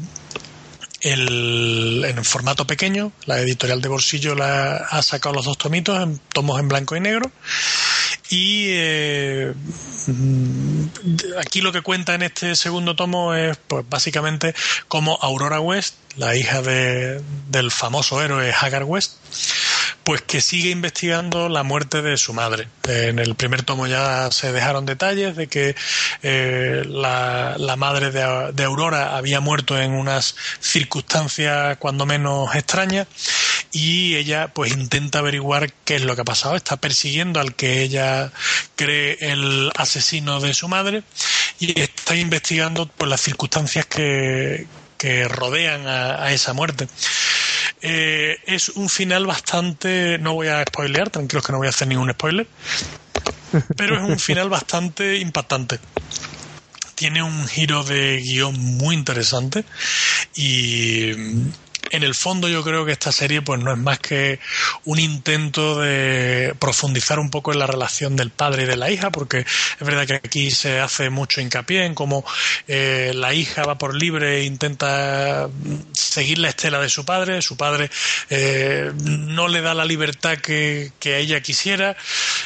el, en formato pequeño. La editorial de bolsillo la, ha sacado los dos tomitos, en tomos en blanco y negro. Y eh, aquí lo que cuenta en este segundo tomo es, pues básicamente, como Aurora West, la hija de, del famoso héroe Hagar West, pues que sigue investigando la muerte de su madre. En el primer tomo ya se dejaron detalles de que eh, la, la, madre de, de, Aurora había muerto en unas circunstancias cuando menos extrañas y ella pues intenta averiguar qué es lo que ha pasado. Está persiguiendo al que ella cree el asesino de su madre y está investigando pues las circunstancias que, que rodean a, esa muerte. Eh, es un final bastante. No voy a spoilear, tranquilos que no voy a hacer ningún spoiler. Pero es un final bastante impactante. Tiene un giro de guion muy interesante y en el fondo yo creo que esta serie pues no es más que un intento de profundizar un poco en la relación del padre y de la hija, porque es verdad que aquí se hace mucho hincapié en cómo eh, la hija va por libre e intenta seguir la estela de su padre, su padre eh, no le da la libertad que, que, ella quisiera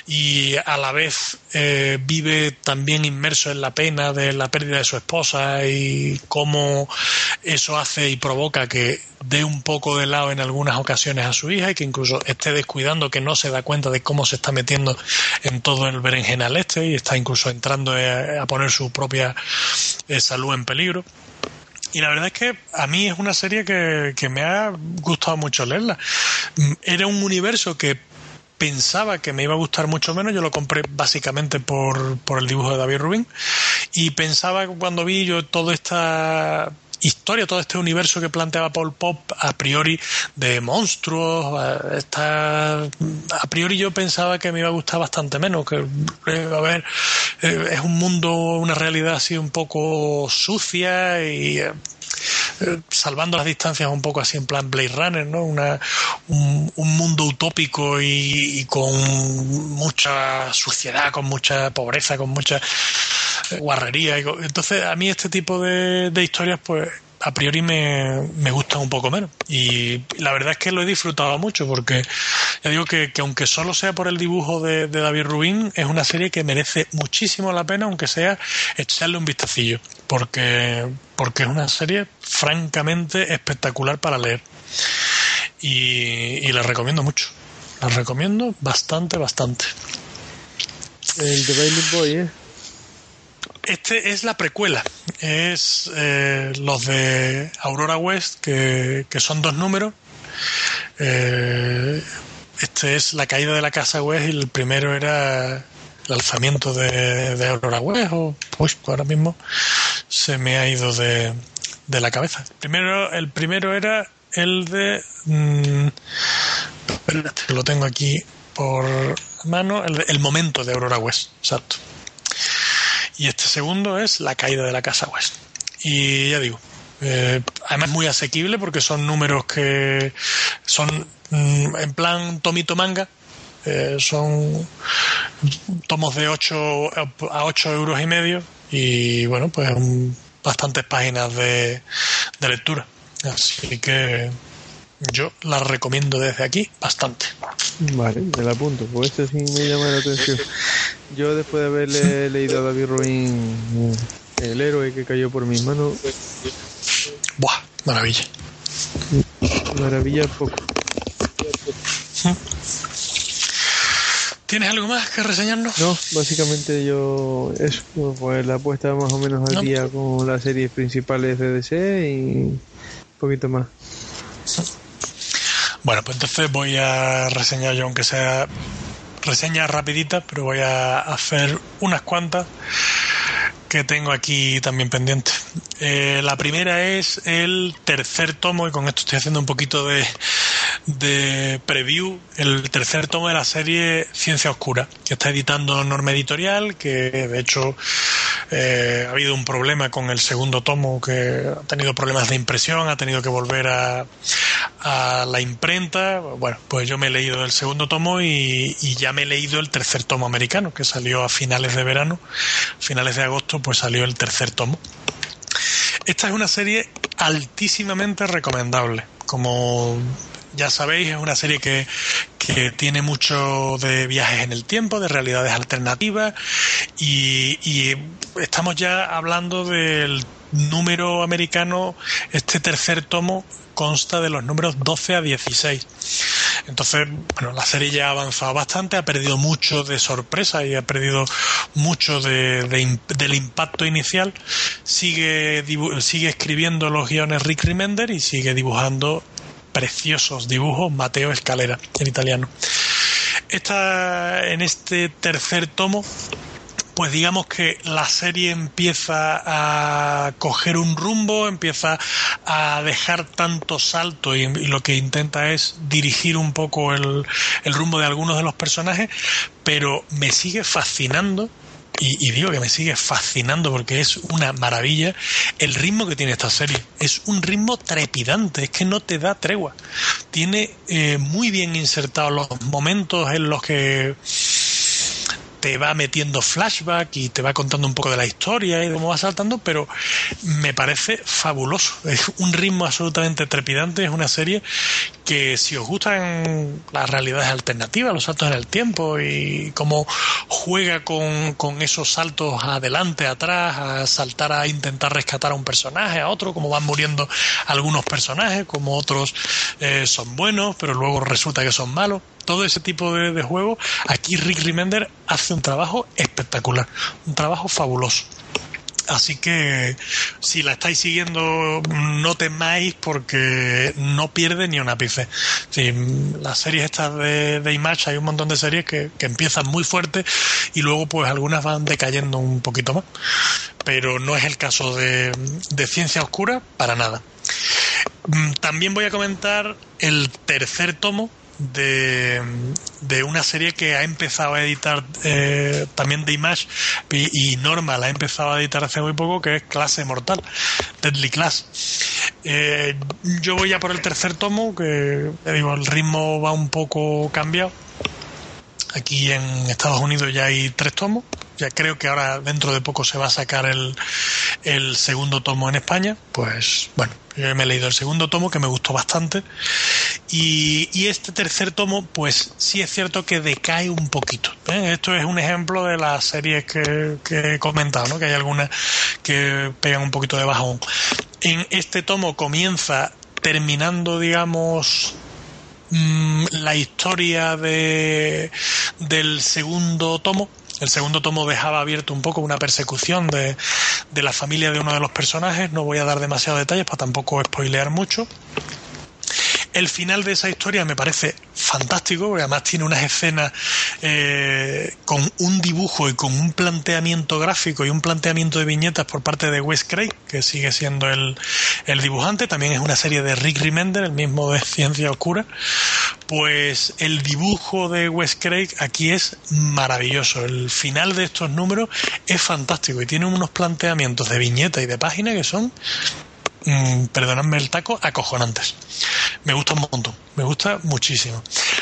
y a la vez eh, vive también inmerso en la pena de la pérdida de su esposa y cómo eso hace y provoca que un poco de lado en algunas ocasiones a su hija y que incluso esté descuidando que no se da cuenta de cómo se está metiendo en todo el berenjenal este y está incluso entrando a poner su propia eh, salud en peligro. Y la verdad es que a mí es una serie que, que me ha gustado mucho leerla. Era un universo que pensaba que me iba a gustar mucho menos. Yo lo compré básicamente por, por el dibujo de David Rubin. Y pensaba cuando vi yo toda esta historia, todo este universo que planteaba Paul Pop a priori de monstruos, está, a priori yo pensaba que me iba a gustar bastante menos, que eh, a ver, eh, es un mundo, una realidad así un poco sucia y eh, salvando las distancias un poco así en plan Blade Runner, ¿no? Una, un, un mundo utópico y, y, con mucha suciedad, con mucha pobreza, con mucha guarrería. Entonces, a mí este tipo de, de historias, pues a priori me, me gustan un poco menos. Y la verdad es que lo he disfrutado mucho porque ya digo que, aunque solo sea por el dibujo de, David Rubin, es una serie que merece muchísimo la pena, aunque sea echarle un vistacillo, porque, porque es una serie francamente espectacular para leer. Y, y la recomiendo mucho. La recomiendo bastante, bastante. El de Bailey Boy, ¿eh? Este es la precuela. Es eh, los de Aurora West, que, son dos números. Eh, este es la caída de la casa West y el primero era el alzamiento de, Aurora West. O, pues ahora mismo se me ha ido de, la cabeza. primero, el primero era el de. Mm, lo tengo aquí por mano. El, el momento de Aurora West, exacto. Y este segundo es La caída de la Casa West. Y ya digo, eh, además muy asequible porque son números que son mm, en plan tomito manga. Eh, son tomos de 8 a 8 euros y medio y bueno, pues bastantes páginas de, de lectura. Así que yo la recomiendo desde aquí bastante. Vale, me la apunto, pues este sí me llama la atención. Yo después de haberle *laughs* leído a David Robin El héroe que cayó por mis manos. Buah, maravilla. Maravilla poco. ¿Tienes algo más que reseñarnos? No, básicamente yo eso, pues la apuesta más o menos al día con las series principales de DC y un poquito más. Bueno, pues entonces voy a reseñar yo, aunque sea reseña rapidita, pero voy a hacer unas cuantas que tengo aquí también pendientes. Eh, la primera es el tercer tomo, y con esto estoy haciendo un poquito de, de preview, el tercer tomo de la serie Ciencia Oscura, que está editando Norma Editorial, que de hecho eh, ha habido un problema con el segundo tomo, que ha tenido problemas de impresión, ha tenido que volver a, a la imprenta. Bueno, pues yo me he leído el segundo tomo y, y ya me he leído el tercer tomo americano, que salió a finales de verano, finales de agosto, pues salió el tercer tomo. Esta es una serie altísimamente recomendable. Como ya sabéis, es una serie que, que tiene mucho de viajes en el tiempo, de realidades alternativas y, estamos ya hablando del número americano, este tercer tomo consta de los números 12 a 16. Entonces, bueno, la serie ya ha avanzado bastante, ha perdido mucho de sorpresa y ha perdido mucho de, del impacto inicial. Sigue, sigue escribiendo los guiones Rick Remender y sigue dibujando preciosos dibujos Mateo Escalera en italiano. Esta, en este tercer tomo pues digamos que la serie empieza a coger un rumbo, empieza a dejar tanto salto y, lo que intenta es dirigir un poco el, rumbo de algunos de los personajes, pero me sigue fascinando y, digo que me sigue fascinando porque es una maravilla el ritmo que tiene esta serie. Es un ritmo trepidante, es que no te da tregua. Tiene eh, muy bien insertados los momentos en los que te va metiendo flashback y te va contando un poco de la historia y de cómo va saltando, pero me parece fabuloso. Es un ritmo absolutamente trepidante, es una serie que si os gustan las realidades alternativas, los saltos en el tiempo y cómo juega con, esos saltos adelante, atrás, a saltar a intentar rescatar a un personaje, a otro, cómo van muriendo algunos personajes, como otros eh, son buenos, pero luego resulta que son malos todo ese tipo de, de juegos, aquí Rick Remender hace un trabajo espectacular, un trabajo fabuloso. Así que si la estáis siguiendo, no temáis porque no pierde ni un ápice. las series estas de, de, Image, hay un montón de series que, que, empiezan muy fuerte y luego pues algunas van decayendo un poquito más. Pero no es el caso de, de Ciencia Oscura para nada. Mm, también voy a comentar el tercer tomo de, de, una serie que ha empezado a editar eh, también de Image y, Norma la ha empezado a editar hace muy poco, que es Clase Mortal, Deadly Class. Eh, yo voy ya por el tercer tomo, que digo, el ritmo va un poco cambiado. Aquí en Estados Unidos ya hay tres tomos. Ya creo que ahora dentro de poco se va a sacar el, el segundo tomo en España, pues bueno, yo me he leído el segundo tomo que me gustó bastante y, y este tercer tomo pues sí es cierto que decae un poquito. ¿eh? Esto es un ejemplo de las series que, que he comentado, ¿no? que hay algunas que pegan un poquito de bajón. En este tomo comienza terminando, digamos, mm, la historia de, del segundo tomo. El segundo tomo dejaba abierto un poco una persecución de, de la familia de uno de los personajes. No voy a dar demasiados detalles para tampoco spoilear mucho. El final de esa historia me parece fantástico, porque además tiene unas escenas eh, con un dibujo y con un planteamiento gráfico y un planteamiento de viñetas por parte de Wes Craig, que sigue siendo el, el dibujante. También es una serie de Rick Remender, el mismo de *laughs* Ciencia Oscura. Pues el dibujo de Wes Craig aquí es maravilloso. El final de estos números es fantástico y tiene unos planteamientos de viñeta y de página que son mm, perdonadme el taco, acojonantes. Me gusta un montón, me gusta muchísimo.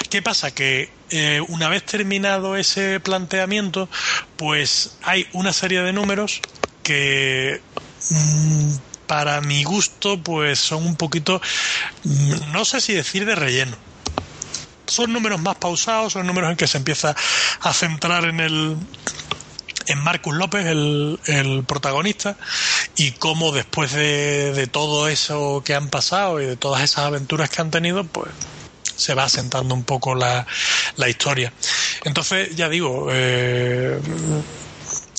¿Qué pasa? Que eh, una vez terminado ese planteamiento, pues hay una serie de números que mm, para mi gusto pues son un poquito, mm, no sé si decir de relleno. Son números más pausados, son números en que se empieza a centrar en el, en Marcus López, el, el protagonista, y cómo después de, de, todo eso que han pasado y de todas esas aventuras que han tenido, pues se va asentando un poco la, la historia. Entonces, ya digo, eh,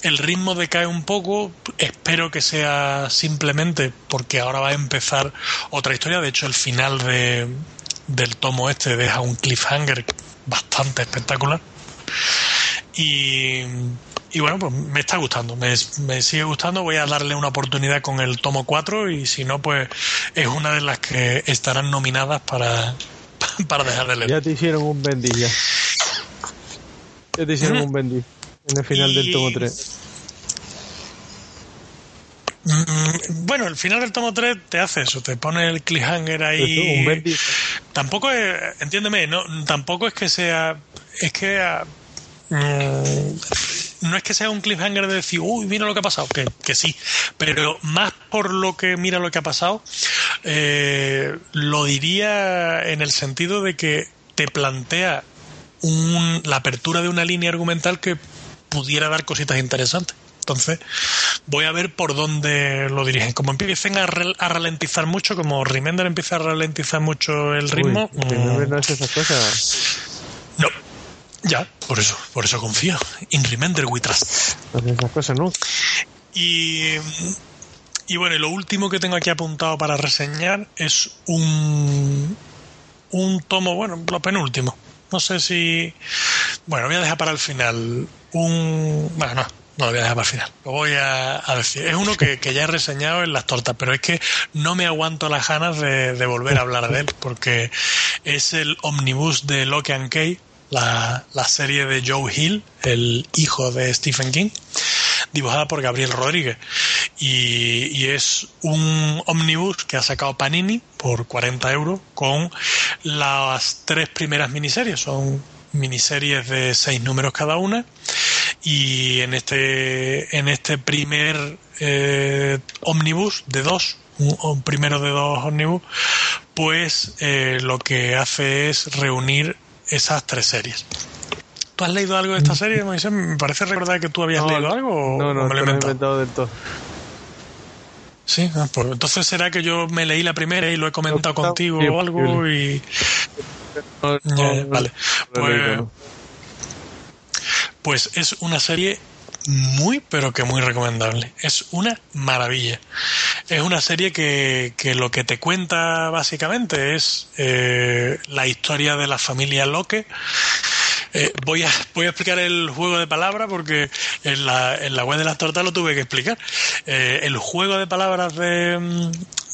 el ritmo decae un poco, espero que sea simplemente porque ahora va a empezar otra historia, de hecho el final de, del tomo este deja un cliffhanger bastante espectacular. Y, y bueno, pues me está gustando, me, me, sigue gustando, voy a darle una oportunidad con el tomo 4 y si no, pues es una de las que estarán nominadas para, *laughs* para dejar de leer. Ya te hicieron un bendy ya. Ya te hicieron un bendy en el final y... del tomo 3. Bueno, el final del tomo 3 te hace eso, te pone el cliffhanger ahí. Un. Tampoco es, entiéndeme, no, tampoco es que sea, es que mm, no es que sea un cliffhanger de decir, uy, mira lo que ha pasado, que, que sí, pero más por lo que mira lo que ha pasado, eh, lo diría en el sentido de que te plantea un, la apertura de una línea argumental que pudiera dar cositas interesantes. Entonces, voy a ver por dónde lo dirigen. Como empiecen a, re a ralentizar mucho, como Remender empieza a ralentizar mucho el ritmo. Uy, mmm, no es esas cosas. No, ya, por eso, por eso confío. In Remender we trust. Esas cosas, ¿no? Y, y bueno, y lo último que tengo aquí apuntado para reseñar es un, un tomo, bueno, lo penúltimo. No sé si. Bueno, voy a dejar para el final. Un. Bueno, no, no lo voy a dejar para el final. Lo voy a, a decir. Es uno que, que, ya he reseñado en las tortas, pero es que no me aguanto las ganas de, de volver a hablar de él, porque es el omnibus de Locke and Key, la, la, serie de Joe Hill, el hijo de Stephen King, dibujada por Gabriel Rodríguez. Y, y, es un omnibus que ha sacado Panini por 40 euros con las tres primeras miniseries. Son miniseries de seis números cada una y en este en este primer eh, omnibus de dos un, primero de dos omnibus pues eh, lo que hace es reunir esas tres series ¿Tú has leído algo de esta serie, Moisés? Me parece recordar que tú habías no, leído algo. No, o no, me lo he inventado? inventado del todo. Sí, ah, pues entonces será que yo me leí la primera y lo he comentado No, contigo o algo y... No, no, vale. no Pues, ¿no? pues es una serie muy, pero que muy recomendable. Es una maravilla. Es una serie que, que lo que te cuenta básicamente es eh, la historia de la familia Locke. Eh, voy, a, voy a explicar el juego de palabras porque en la, en la web de las tortas lo tuve que explicar. Eh, el juego de palabras de,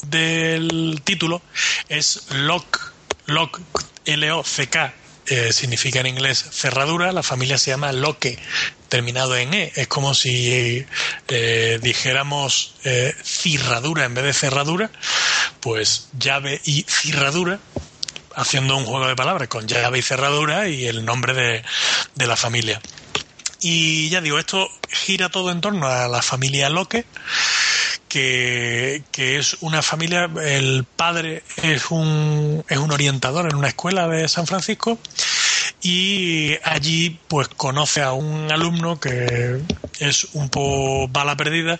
del título es Lock, Lock, L-O-C-K, significa en inglés cerradura, la familia se llama Loque, terminado en E. Es como si eh, dijéramos eh, cirradura en vez de cerradura, pues llave y cirradura, haciendo un juego de palabras con llave y cerradura y el nombre de, de la familia. Y ya digo, esto gira todo en torno a la familia Loque, que, que es una familia, el padre es un, es un orientador en una escuela de San Francisco y allí pues conoce a un alumno que es un poco bala perdida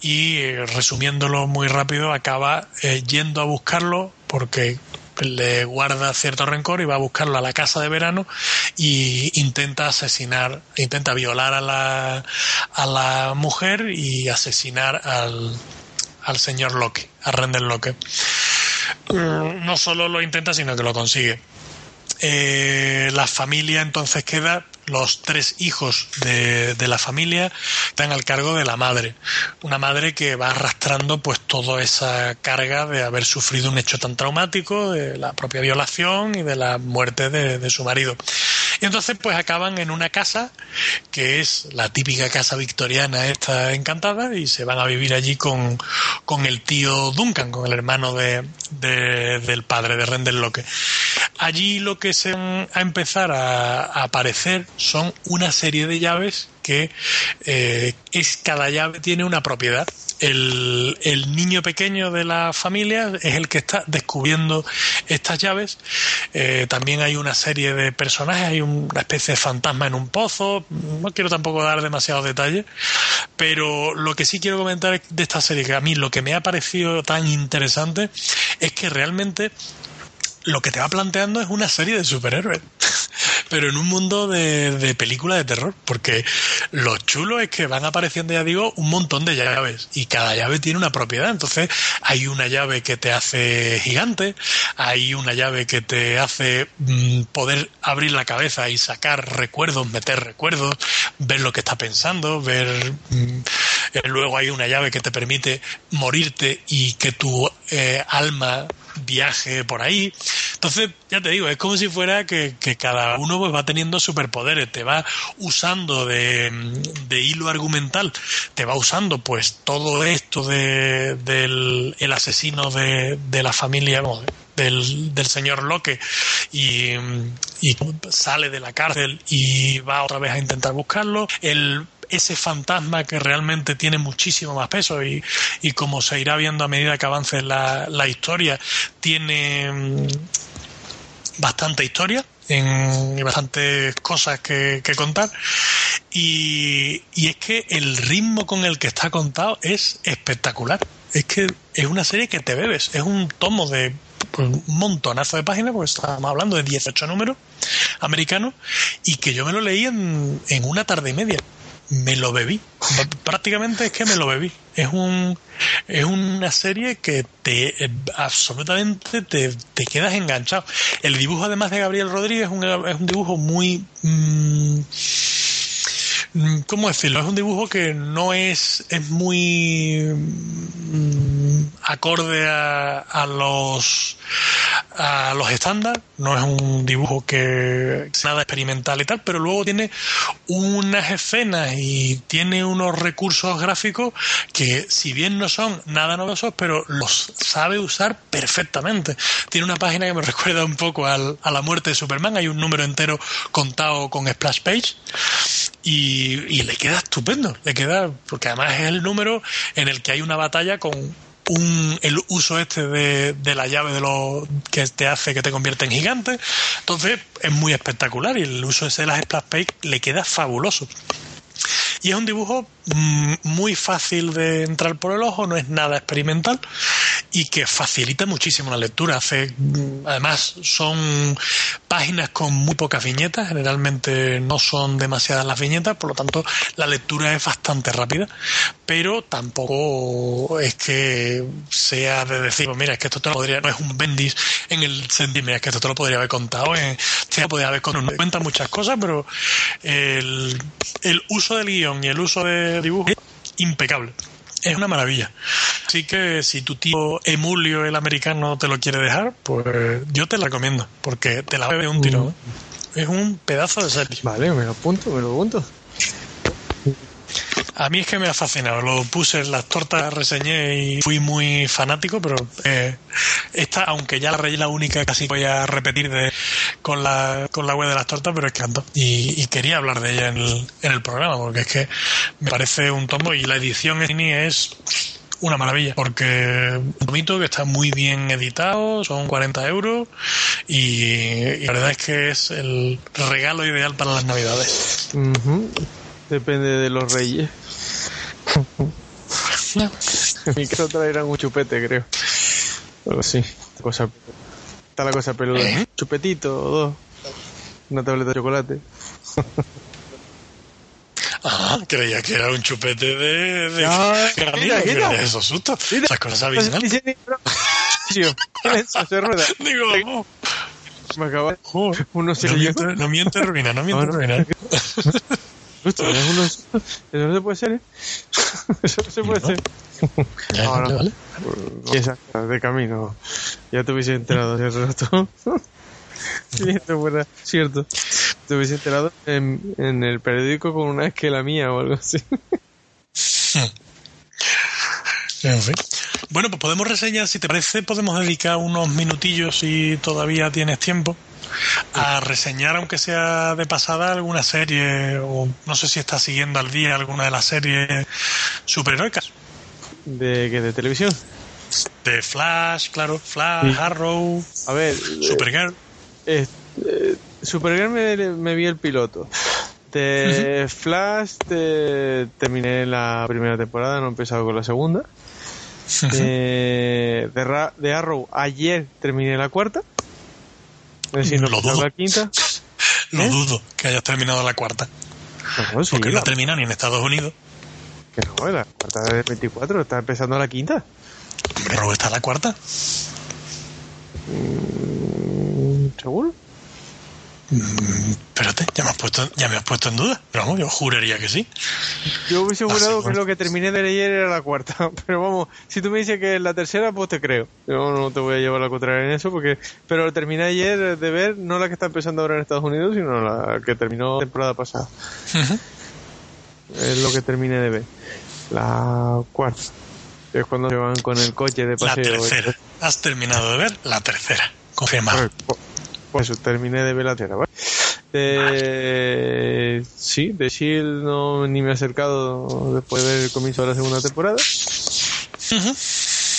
y eh, resumiéndolo muy rápido acaba eh, yendo a buscarlo porque le guarda cierto rencor y va a buscarlo a la casa de verano y intenta asesinar, intenta violar a la, a la mujer y asesinar al, al señor Locke, a Render Locke. Mm, no solo lo intenta, sino que lo consigue. Eh, la familia entonces queda los tres hijos de, la familia están al cargo de la madre. Una madre que va arrastrando pues toda esa carga de haber sufrido un hecho tan traumático, de la propia violación y de la muerte de, su marido. Y entonces pues acaban en una casa que es la típica casa victoriana esta encantada y se van a vivir allí con, con el tío Duncan, con el hermano de, del padre de Rendell Locke. Allí lo que se va a empezar a aparecer son una serie de llaves que eh, es cada llave tiene una propiedad. El, niño pequeño de la familia es el que está descubriendo estas llaves. Eh, también hay una serie de personajes, hay una especie de fantasma en un pozo. No quiero tampoco dar demasiados detalles, pero lo que sí quiero comentar de esta serie, que a mí lo que me ha parecido tan interesante es que realmente lo que te va planteando es una serie de superhéroes, pero en un mundo de, de películas de terror, porque lo chulo es que van apareciendo, ya digo, un montón de llaves y cada llave tiene una propiedad. Entonces, hay una llave que te hace gigante, hay una llave que te hace mm, poder abrir la cabeza y sacar recuerdos, meter recuerdos, ver lo que está pensando, ver. Mm, eh, luego hay una llave que te permite morirte y que tu eh, alma viaje por ahí. Entonces, ya te digo, es como si fuera que, cada uno pues, va teniendo superpoderes, te va usando de, hilo argumental, te va usando pues todo esto de, del el asesino de, de la familia, del, del, señor Locke y, y, sale de la cárcel y va otra vez a intentar buscarlo. El ese fantasma que realmente tiene muchísimo más peso y, y como se irá viendo a medida que avance la, la historia, tiene mm, bastante historia en, y bastantes cosas que, contar. Y, y, es que el ritmo con el que está contado es espectacular. Es que es una serie que te bebes, es un tomo de pues, un montonazo de páginas, porque estábamos hablando de 18 números americanos, y que yo me lo leí en, en una tarde y media me lo bebí. Prácticamente es que me lo bebí. Es un es una serie que te absolutamente te, te quedas enganchado. El dibujo además de Gabriel Rodríguez es un, es un dibujo muy mm, mm, ¿cómo decirlo? Es un dibujo que no es, es muy mm, acorde a, los a los estándares, no es un dibujo que nada experimental y tal, pero luego tiene unas escenas y tiene unos recursos gráficos que si bien no son nada novedosos, pero los sabe usar perfectamente. Tiene una página que me *laughs* recuerda un poco al, a la muerte de Superman, hay un número entero contado con splash page y, y le queda estupendo, le queda, porque además es el número en el que hay una batalla con un, el uso este de, de la llave de lo que te hace que te convierte en gigante. Entonces es muy espectacular y el uso ese de las splash page le queda fabuloso. Y es un dibujo mm, muy fácil de entrar por el ojo, no es nada experimental y que facilita muchísimo la lectura. Hace, mm, además, son páginas con muy pocas viñetas, generalmente no son demasiadas las viñetas, por lo tanto la lectura es bastante rápida, pero tampoco es que sea de decir, pues mira, es que esto te lo podría, no es un bendis en el sentido, es que esto te lo podría haber contado, en, se podría haber contado, cuenta muchas cosas, pero el, el uso del guion y el uso de dibujo es impecable es una maravilla. Así que si tu tío Emulio, el americano, te lo quiere dejar, pues yo te la recomiendo, porque te la bebe un tiro. Mm. Es un pedazo de serie. Vale, me lo apunto, me lo apunto. A mí es que me ha fascinado. Lo puse las tortas, reseñé y fui muy fanático, pero eh, esta, aunque ya la rey la única, casi voy a repetir de, con, la, con la web de las tortas, pero es que ando. Y, quería hablar de ella en el, en el programa, porque es que me parece un tomo y la edición en es una maravilla, porque bonito, que está muy bien editado, son 40 euros y, la verdad es que es el regalo ideal para las navidades. Depende de los reyes. *laughs* Mi creo traerán un chupete, creo. Algo así. Cosa, está la cosa peluda. ¿Eh? Chupetito, dos. Una tableta de chocolate. *laughs* Ah, creía que era un chupete de, de ah, mira, mira. eso susto. Esas cosas *laughs* se rueda. Digo, me acaba se no, miente, no miente ruina, no miente ruina. Justo, es uno, eso no se puede ser, ¿eh? *laughs* Eso no se puede ser. *laughs* Ya, Ahora, vale, vale. de camino. Ya te hubiese enterado *laughs* fuera cierto. Te hubiese enterado en, en el periódico con una esquela mía o algo así. En fin. Bueno, pues podemos reseñar, si te parece, podemos dedicar unos minutillos si todavía tienes tiempo a reseñar, aunque sea de pasada, alguna serie o no sé si estás siguiendo al día alguna de las series superheroicas. ¿De qué? ¿De televisión? De Flash, claro, Flash, Arrow, a ver, Supergirl. Eh, eh, Supergirl me, vi el piloto. De Flash terminé la primera temporada, no he empezado con la segunda. de, de, Arrow ayer terminé la cuarta. Decir, no lo dudo. la quinta. *laughs* Lo ¿Eh? dudo que hayas terminado la cuarta. Porque no termina ni en Estados Unidos. Que no, la cuarta de 24, está empezando la quinta. Hombre, está la cuarta. Mm, ¿Seguro? Mm, espérate, ya me, has puesto, ya me has puesto en duda. Pero vamos, yo juraría que sí. Yo hubiese jurado que lo que terminé de leer era la cuarta. *laughs* Pero vamos, si tú me dices que es la tercera, pues te creo. Yo no te voy a llevar la contraria en eso, porque pero terminé ayer de ver, no la que está empezando ahora en Estados Unidos, sino la que terminó la temporada pasada. Es lo que terminé de ver. La cuarta. Es cuando se van con el coche de paseo. La tercera. Has terminado de ver la tercera. Confirmado. Pues terminé de ver la tierra, ¿vale? sí, de Shield no ni me he acercado después del comienzo de la segunda temporada.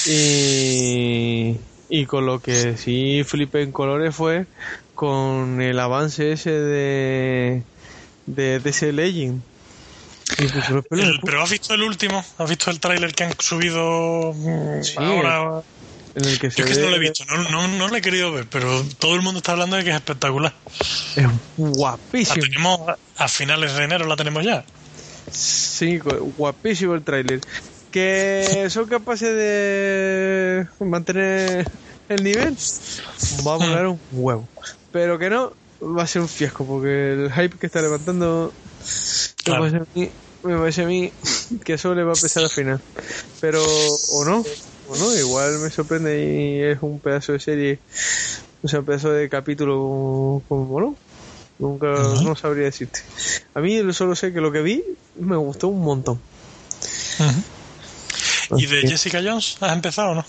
y, y con lo que sí flipé en colores fue con el avance ese de de, ese Legend. pero has visto el último, has visto el tráiler que han subido sí, ahora en el que Yo es que no lo he visto, no, no, no, lo he querido ver, pero todo el mundo está hablando de que es espectacular. Es guapísimo. La tenemos a finales de enero, la tenemos ya. Sí, guapísimo el tráiler. Que son capaces de mantener el nivel, va a poner un huevo. Pero que no, va a ser un fiasco, porque el hype que está levantando me, parece a mí, me parece a mí que eso le va a pesar al final. Pero, o no, bueno, igual me sorprende y es un pedazo de serie, o sea, un pedazo de capítulo como bueno, nunca no sabría decirte. A mí solo sé que lo que vi me gustó un montón. ¿Y de Jessica Jones has empezado o no?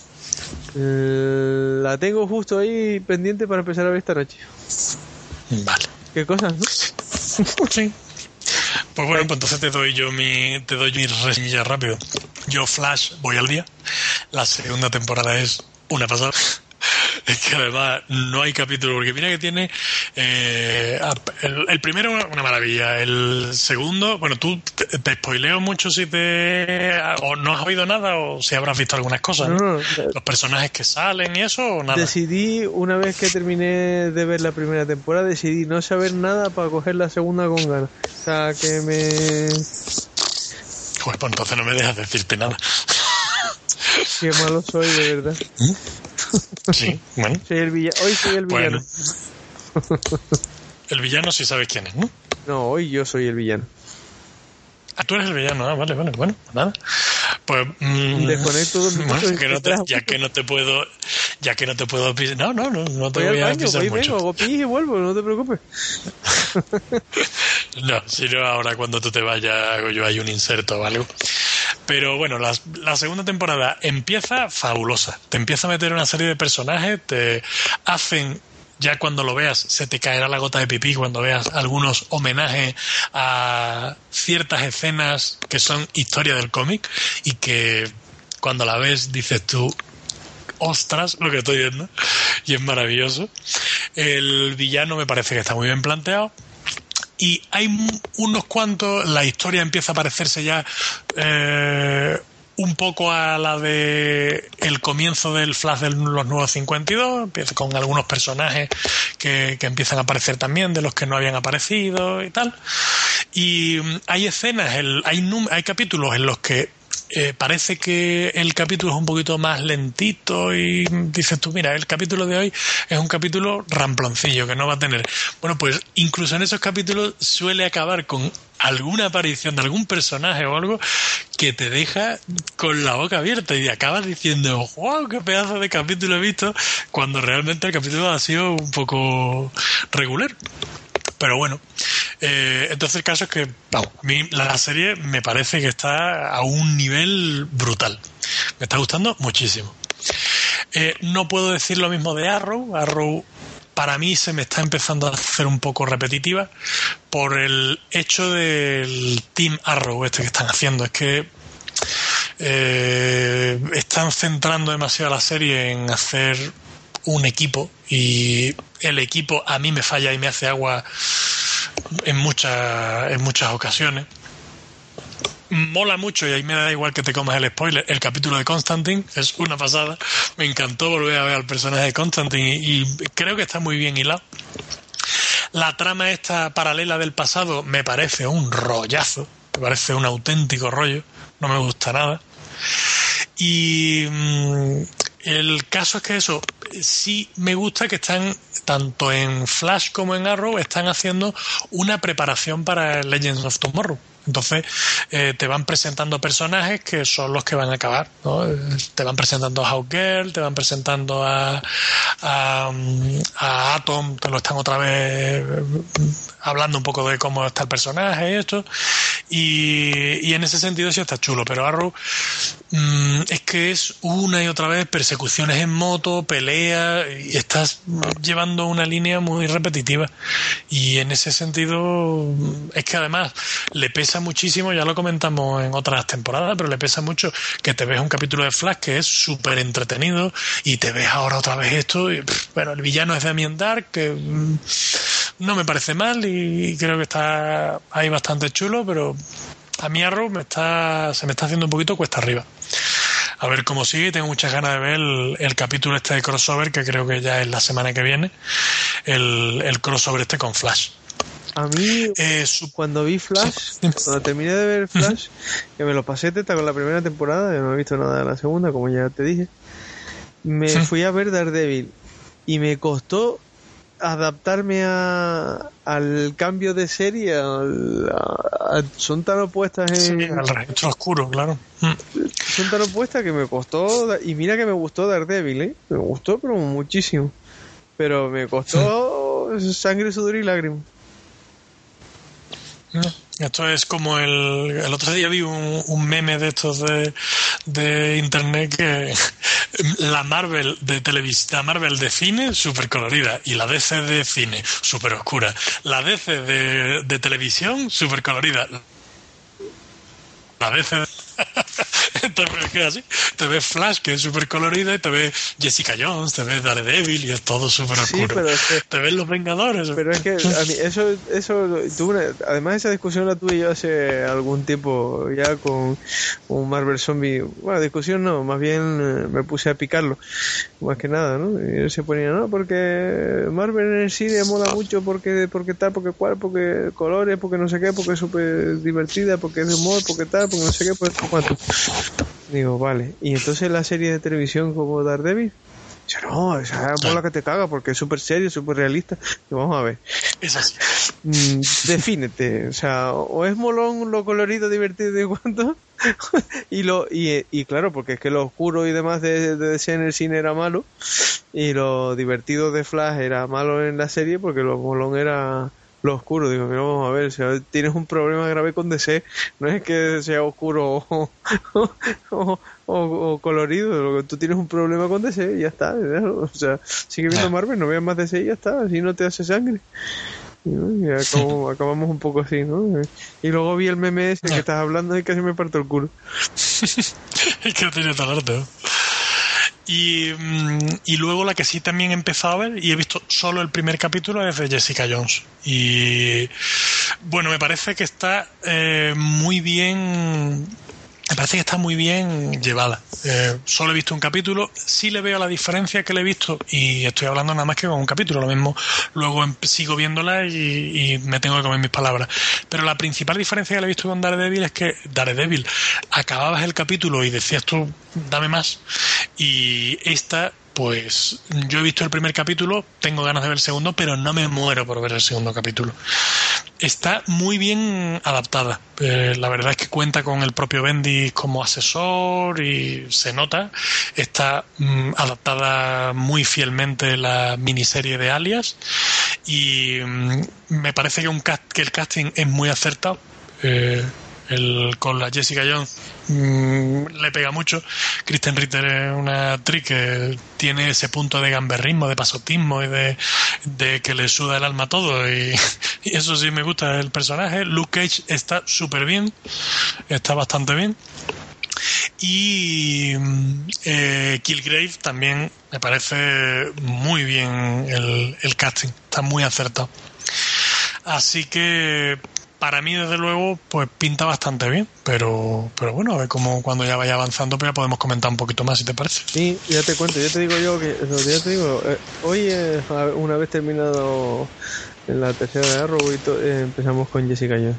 Eh, la tengo justo ahí pendiente para empezar a ver esta noche. Vale. ¿Qué cosas, no? *laughs* sí. Pues bueno, pues entonces te doy yo mi, te doy mi reseña rápido. Yo Flash voy al día. La segunda temporada es una pasada. *laughs* Es que además no hay capítulo, porque mira que tiene eh, el, primero una maravilla, el segundo, bueno, tú te, spoileo mucho si te o no has oído nada o si habrás visto algunas cosas, los personajes que salen y eso o nada. Decidí una vez que terminé de ver la primera temporada, decidí no saber nada para coger la segunda con ganas, o sea que me pues, pues entonces no me dejas decirte nada. Qué malo soy, de verdad. *laughs* Sí, bueno. el Hoy soy el villano. El villano sí sabes quién es, ¿no? No, hoy yo soy el villano. Ah, tú eres el villano, ah, vale, vale, bueno, nada. Pues mmm, minutos *laughs* que no te, ya que no te puedo, ya que no te puedo no, no, no, no te voy, a baño, pisar voy, mucho. Vengo, hago pis y vuelvo, no te preocupes. *laughs* no, si no ahora cuando tú te vayas hago yo ahí un inserto o algo. Pero bueno, la, la, segunda temporada empieza fabulosa. Te empieza a meter una serie de personajes, te hacen ya cuando lo veas se te caerá la gota de pipí cuando veas algunos homenajes a ciertas escenas que son historia del cómic y que cuando la ves dices tú, ostras, lo que estoy viendo, y es maravilloso. El villano me parece que está muy bien planteado. Y hay unos cuantos, la historia empieza a parecerse ya eh, un poco a la de el comienzo del Flash de los nuevos 52, empieza con algunos personajes que, que, empiezan a aparecer también, de los que no habían aparecido y tal. Y hay escenas, el, hay, hay capítulos en los que eh, parece que el capítulo es un poquito más lentito y dices tú, mira, el capítulo de hoy es un capítulo ramploncillo que no va a tener. Bueno, pues incluso en esos capítulos suele acabar con alguna aparición de algún personaje o algo que te deja con la boca abierta y acabas diciendo, wow, qué pedazo de capítulo he visto, cuando realmente el capítulo ha sido un poco regular. Pero bueno, eh, entonces el caso es que la, serie me parece que está a un nivel brutal. Me está gustando muchísimo. Eh, no puedo decir lo mismo de Arrow. Arrow para mí se me está empezando a hacer un poco repetitiva por el hecho del Team Arrow este que están haciendo. Es que eh, están centrando demasiado la serie en hacer un equipo y el equipo a mí me falla y me hace agua en, en muchas ocasiones. Mola mucho y ahí me da igual que te comas el spoiler. El capítulo de Constantine es una pasada. Me encantó volver a ver al personaje de Constantine y, creo que está muy bien hilado. La trama esta paralela del pasado me parece un rollazo, me parece un auténtico rollo, no me gusta nada. Y mm, el caso es que eso, sí me gusta que están, tanto en Flash como en Arrow, están haciendo una preparación para Legends of Tomorrow. Entonces eh, te van presentando personajes que son los que van a acabar. ¿no? Te van presentando a Hawkgirl, te van presentando a, a, a, Atom, te lo están otra vez hablando un poco de cómo está el personaje y esto. Y, y en ese sentido sí está chulo, pero Arrow mmm, es que es una y otra vez persecuciones en moto, pelea, y estás llevando una línea muy repetitiva. Y en ese sentido es que además le pesa muchísimo, ya lo comentamos en otras temporadas, pero le pesa mucho que te ves un capítulo de Flash que es súper entretenido y te ves ahora otra vez esto. Y, bueno, el villano es Damien Dark, que mmm, no me parece mal y creo que está ahí bastante chulo, pero a mí Arrow me está, se me está haciendo un poquito cuesta arriba. A ver cómo sigue, tengo muchas ganas de ver el, el, capítulo este de crossover, que creo que ya es la semana que viene, el, el crossover este con Flash. A mí, eh, su... cuando vi Flash, cuando terminé de ver Flash, que me lo pasé teta con la primera temporada, no he visto nada de la segunda, como ya te dije, me fui a ver Daredevil y me costó adaptarme a, al cambio de serie al, a, a, son tan opuestas en, sí, al registro oscuro claro. Son tan opuestas que me costó y mira que me gustó Daredevil ¿eh? me gustó pero muchísimo. Pero me costó sí. sangre sudor y lágrimas esto es como el, el otro día vi un, un meme de estos de, de, internet que *laughs* la Marvel de televisión, la Marvel de cine súper colorida y la DC de cine súper oscura. La DC de, de televisión súper colorida. La DC entonces es así. Te ves Flash que es súper colorida y te ves Jessica Jones te ves Daredevil y es todo súper oscuro. sí, pero es que, te ves los Vengadores. Pero es que a mí eso eso tuve además esa discusión la tuve yo hace algún tiempo ya con un Marvel Zombie bueno discusión no más bien eh, me puse a picarlo más que nada ¿no? y él se ponía no porque Marvel en el cine mola mucho porque porque tal porque cual porque colores porque no sé qué porque es súper divertida porque es de humor porque tal porque no sé qué pues cuánto Digo, vale. ¿Y entonces la serie de televisión como Daredevil? Dice, no, esa es la que te caga porque es súper serio, súper realista. Y vamos a ver. Es así. Mm, defínete. O sea, o es molón lo colorido, divertido de cuanto. *laughs* y lo y, y, claro, porque es que lo oscuro y demás de, de DC en el cine era malo. Y lo divertido de Flash era malo en la serie porque lo molón era lo oscuro. Digo, mira, vamos a ver, si tienes un problema grave con DC, no es que sea oscuro o, *laughs* o, o, o colorido, tú tienes un problema con DC y ya está. O sea, sigue viendo Marvel, no veas más DC y ya está, así no te hace sangre. Y acabamos, acabamos, un poco así, ¿no? Y luego vi el meme ese que estás hablando y casi me parto el culo. *laughs* es que tiene talento. Y, mm, y luego la que sí también he empezado a ver y he visto solo el primer capítulo es de Jessica Jones. Y bueno, me parece que está eh, muy bien me parece que está muy bien llevada. Eh, solo he visto un capítulo, sí le veo la diferencia que le he visto y estoy hablando nada más que con un capítulo, lo mismo luego em, sigo viéndola y, y, me tengo que comer mis palabras. Pero la principal diferencia que le he visto con Daredevil es que Daredevil acababas el capítulo y decías tú, dame más y esta pues yo he visto el primer capítulo, tengo ganas de ver el segundo, pero no me muero por ver el segundo capítulo. Está muy bien adaptada. Eh, la verdad es que cuenta con el propio Bendy como asesor y se nota. Está mm, adaptada muy fielmente la miniserie de Alias y mm, me parece que, un que el casting es muy acertado. Eh, el, con la Jessica Jones mmm, le pega mucho. Kristen Ritter es una actriz que tiene ese punto de gamberrismo, de pasotismo y de, de que le suda el alma todo. *laughs* Y, eso sí me gusta el personaje. Luke Cage está súper bien, está bastante bien. Y eh, Killgrave también me parece muy bien el, el casting, está muy acertado. Así que para mí, desde luego, pues pinta bastante bien. Pero, pero bueno, a ver cómo cuando ya vaya avanzando, pues ya podemos comentar un poquito más, si te parece. Sí, ya te cuento, ya te digo yo que, ya te digo, eh, hoy, eh, una vez terminado en la tercera de Arrow, eh, empezamos con Jessica Jones.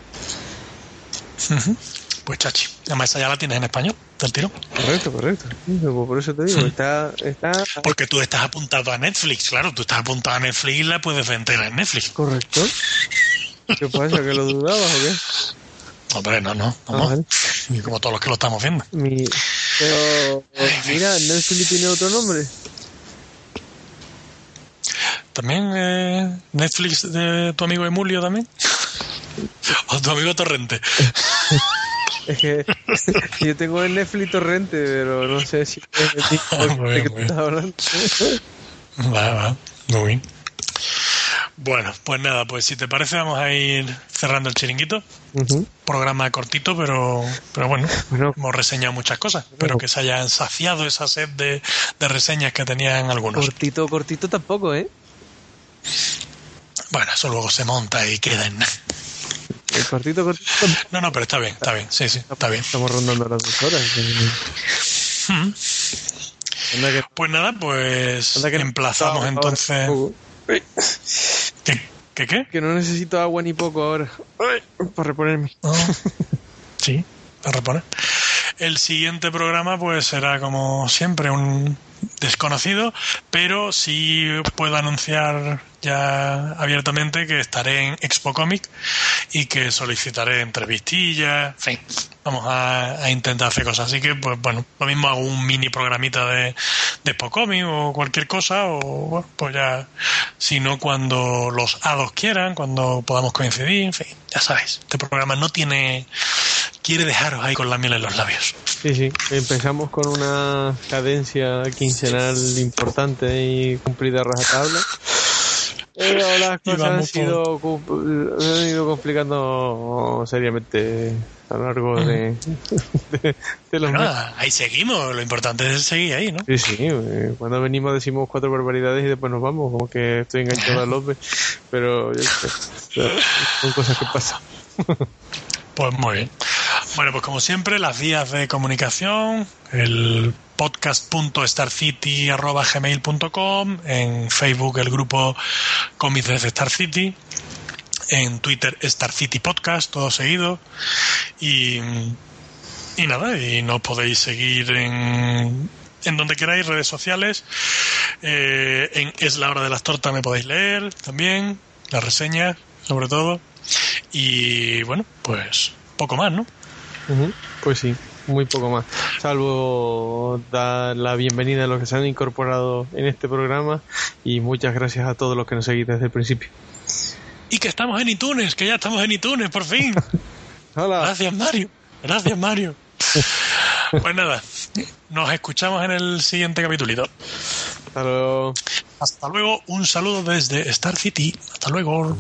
Uh -huh. Pues chachi, además esa ya la tienes en español, del tiro. Correcto, correcto. Por eso te digo, está, está. Porque tú estás apuntado a Netflix, claro, tú estás apuntado a Netflix y la puedes vender en Netflix. Correcto. ¿Qué pasa? ¿Que lo dudabas o qué? Hombre, no, no. Y como todos los que lo estamos viendo. Mi... Pero, mira, Netflix tiene otro nombre. ¿También eh, Netflix de tu amigo Emulio también? *laughs* ¿O tu amigo Torrente? *laughs* es que yo tengo el Netflix Torrente, pero no sé si es el *laughs* muy bien, que estás hablando. Va, va, muy bien. Bueno, pues nada, pues si te parece vamos a ir cerrando el chiringuito. Uh -huh. Programa cortito, pero, pero bueno, bueno, hemos reseñado muchas cosas. Bueno. Espero que se hayan saciado esa sed de, de, reseñas que tenían algunos. Cortito, cortito tampoco, ¿eh? Bueno, eso luego se monta y queda en... El cortito, cortito. No, no, pero está bien, está bien, sí, sí, está bien. Estamos rondando las dos horas. Hmm. Pues nada, pues emplazamos entonces... ¿Qué, ¿Qué, qué? Que no necesito agua ni poco ahora. Para reponerme. Oh. *laughs* Sí, para reponer. El siguiente programa, pues será como siempre un desconocido, pero sí puedo anunciar ya abiertamente que estaré en Expo Comic y que solicitaré entrevistillas, en fin, vamos a, a, intentar hacer cosas. Así que, pues bueno, lo mismo hago un mini programita de, de Expo Comic o cualquier cosa, o bueno, pues ya, si no cuando los hados quieran, cuando podamos coincidir, en fin, ya sabéis, este programa no tiene quiere dejaros ahí con la miel en los labios. Sí, sí. Empezamos con una cadencia quincenal importante y cumplida a rajatabla. Pero las *laughs* cosas han, sido, por... han ido complicando seriamente a lo largo de, *laughs* de, de los bueno. Ahí seguimos, lo importante es seguir ahí, ¿no? Sí, sí. Cuando venimos decimos cuatro barbaridades y después nos vamos, como que estoy enganchado a López. Pero yo sé, son cosas que pasan. Pues muy bien. Bueno, pues como siempre, las vías de comunicación, el podcast.starcity.gmail.com, en Facebook el grupo Comics de Star City, en Twitter Star City Podcast, todo seguido, y, y nada, y nos podéis seguir en, en donde queráis, redes sociales, eh, en Es la hora de las tortas me podéis leer también, las reseñas, sobre todo, y bueno, pues poco más, ¿no? Pues sí, muy poco más. Salvo dar la bienvenida a los que se han incorporado en este programa y muchas gracias a todos los que nos seguís desde el principio. Y que estamos en iTunes, que ya estamos en iTunes, por fin. *laughs* Hola. Gracias, Mario. Gracias, Mario. *laughs* pues nada, nos escuchamos en el siguiente capítulo. Hasta luego. Hasta luego. Un saludo desde Star City. Hasta luego.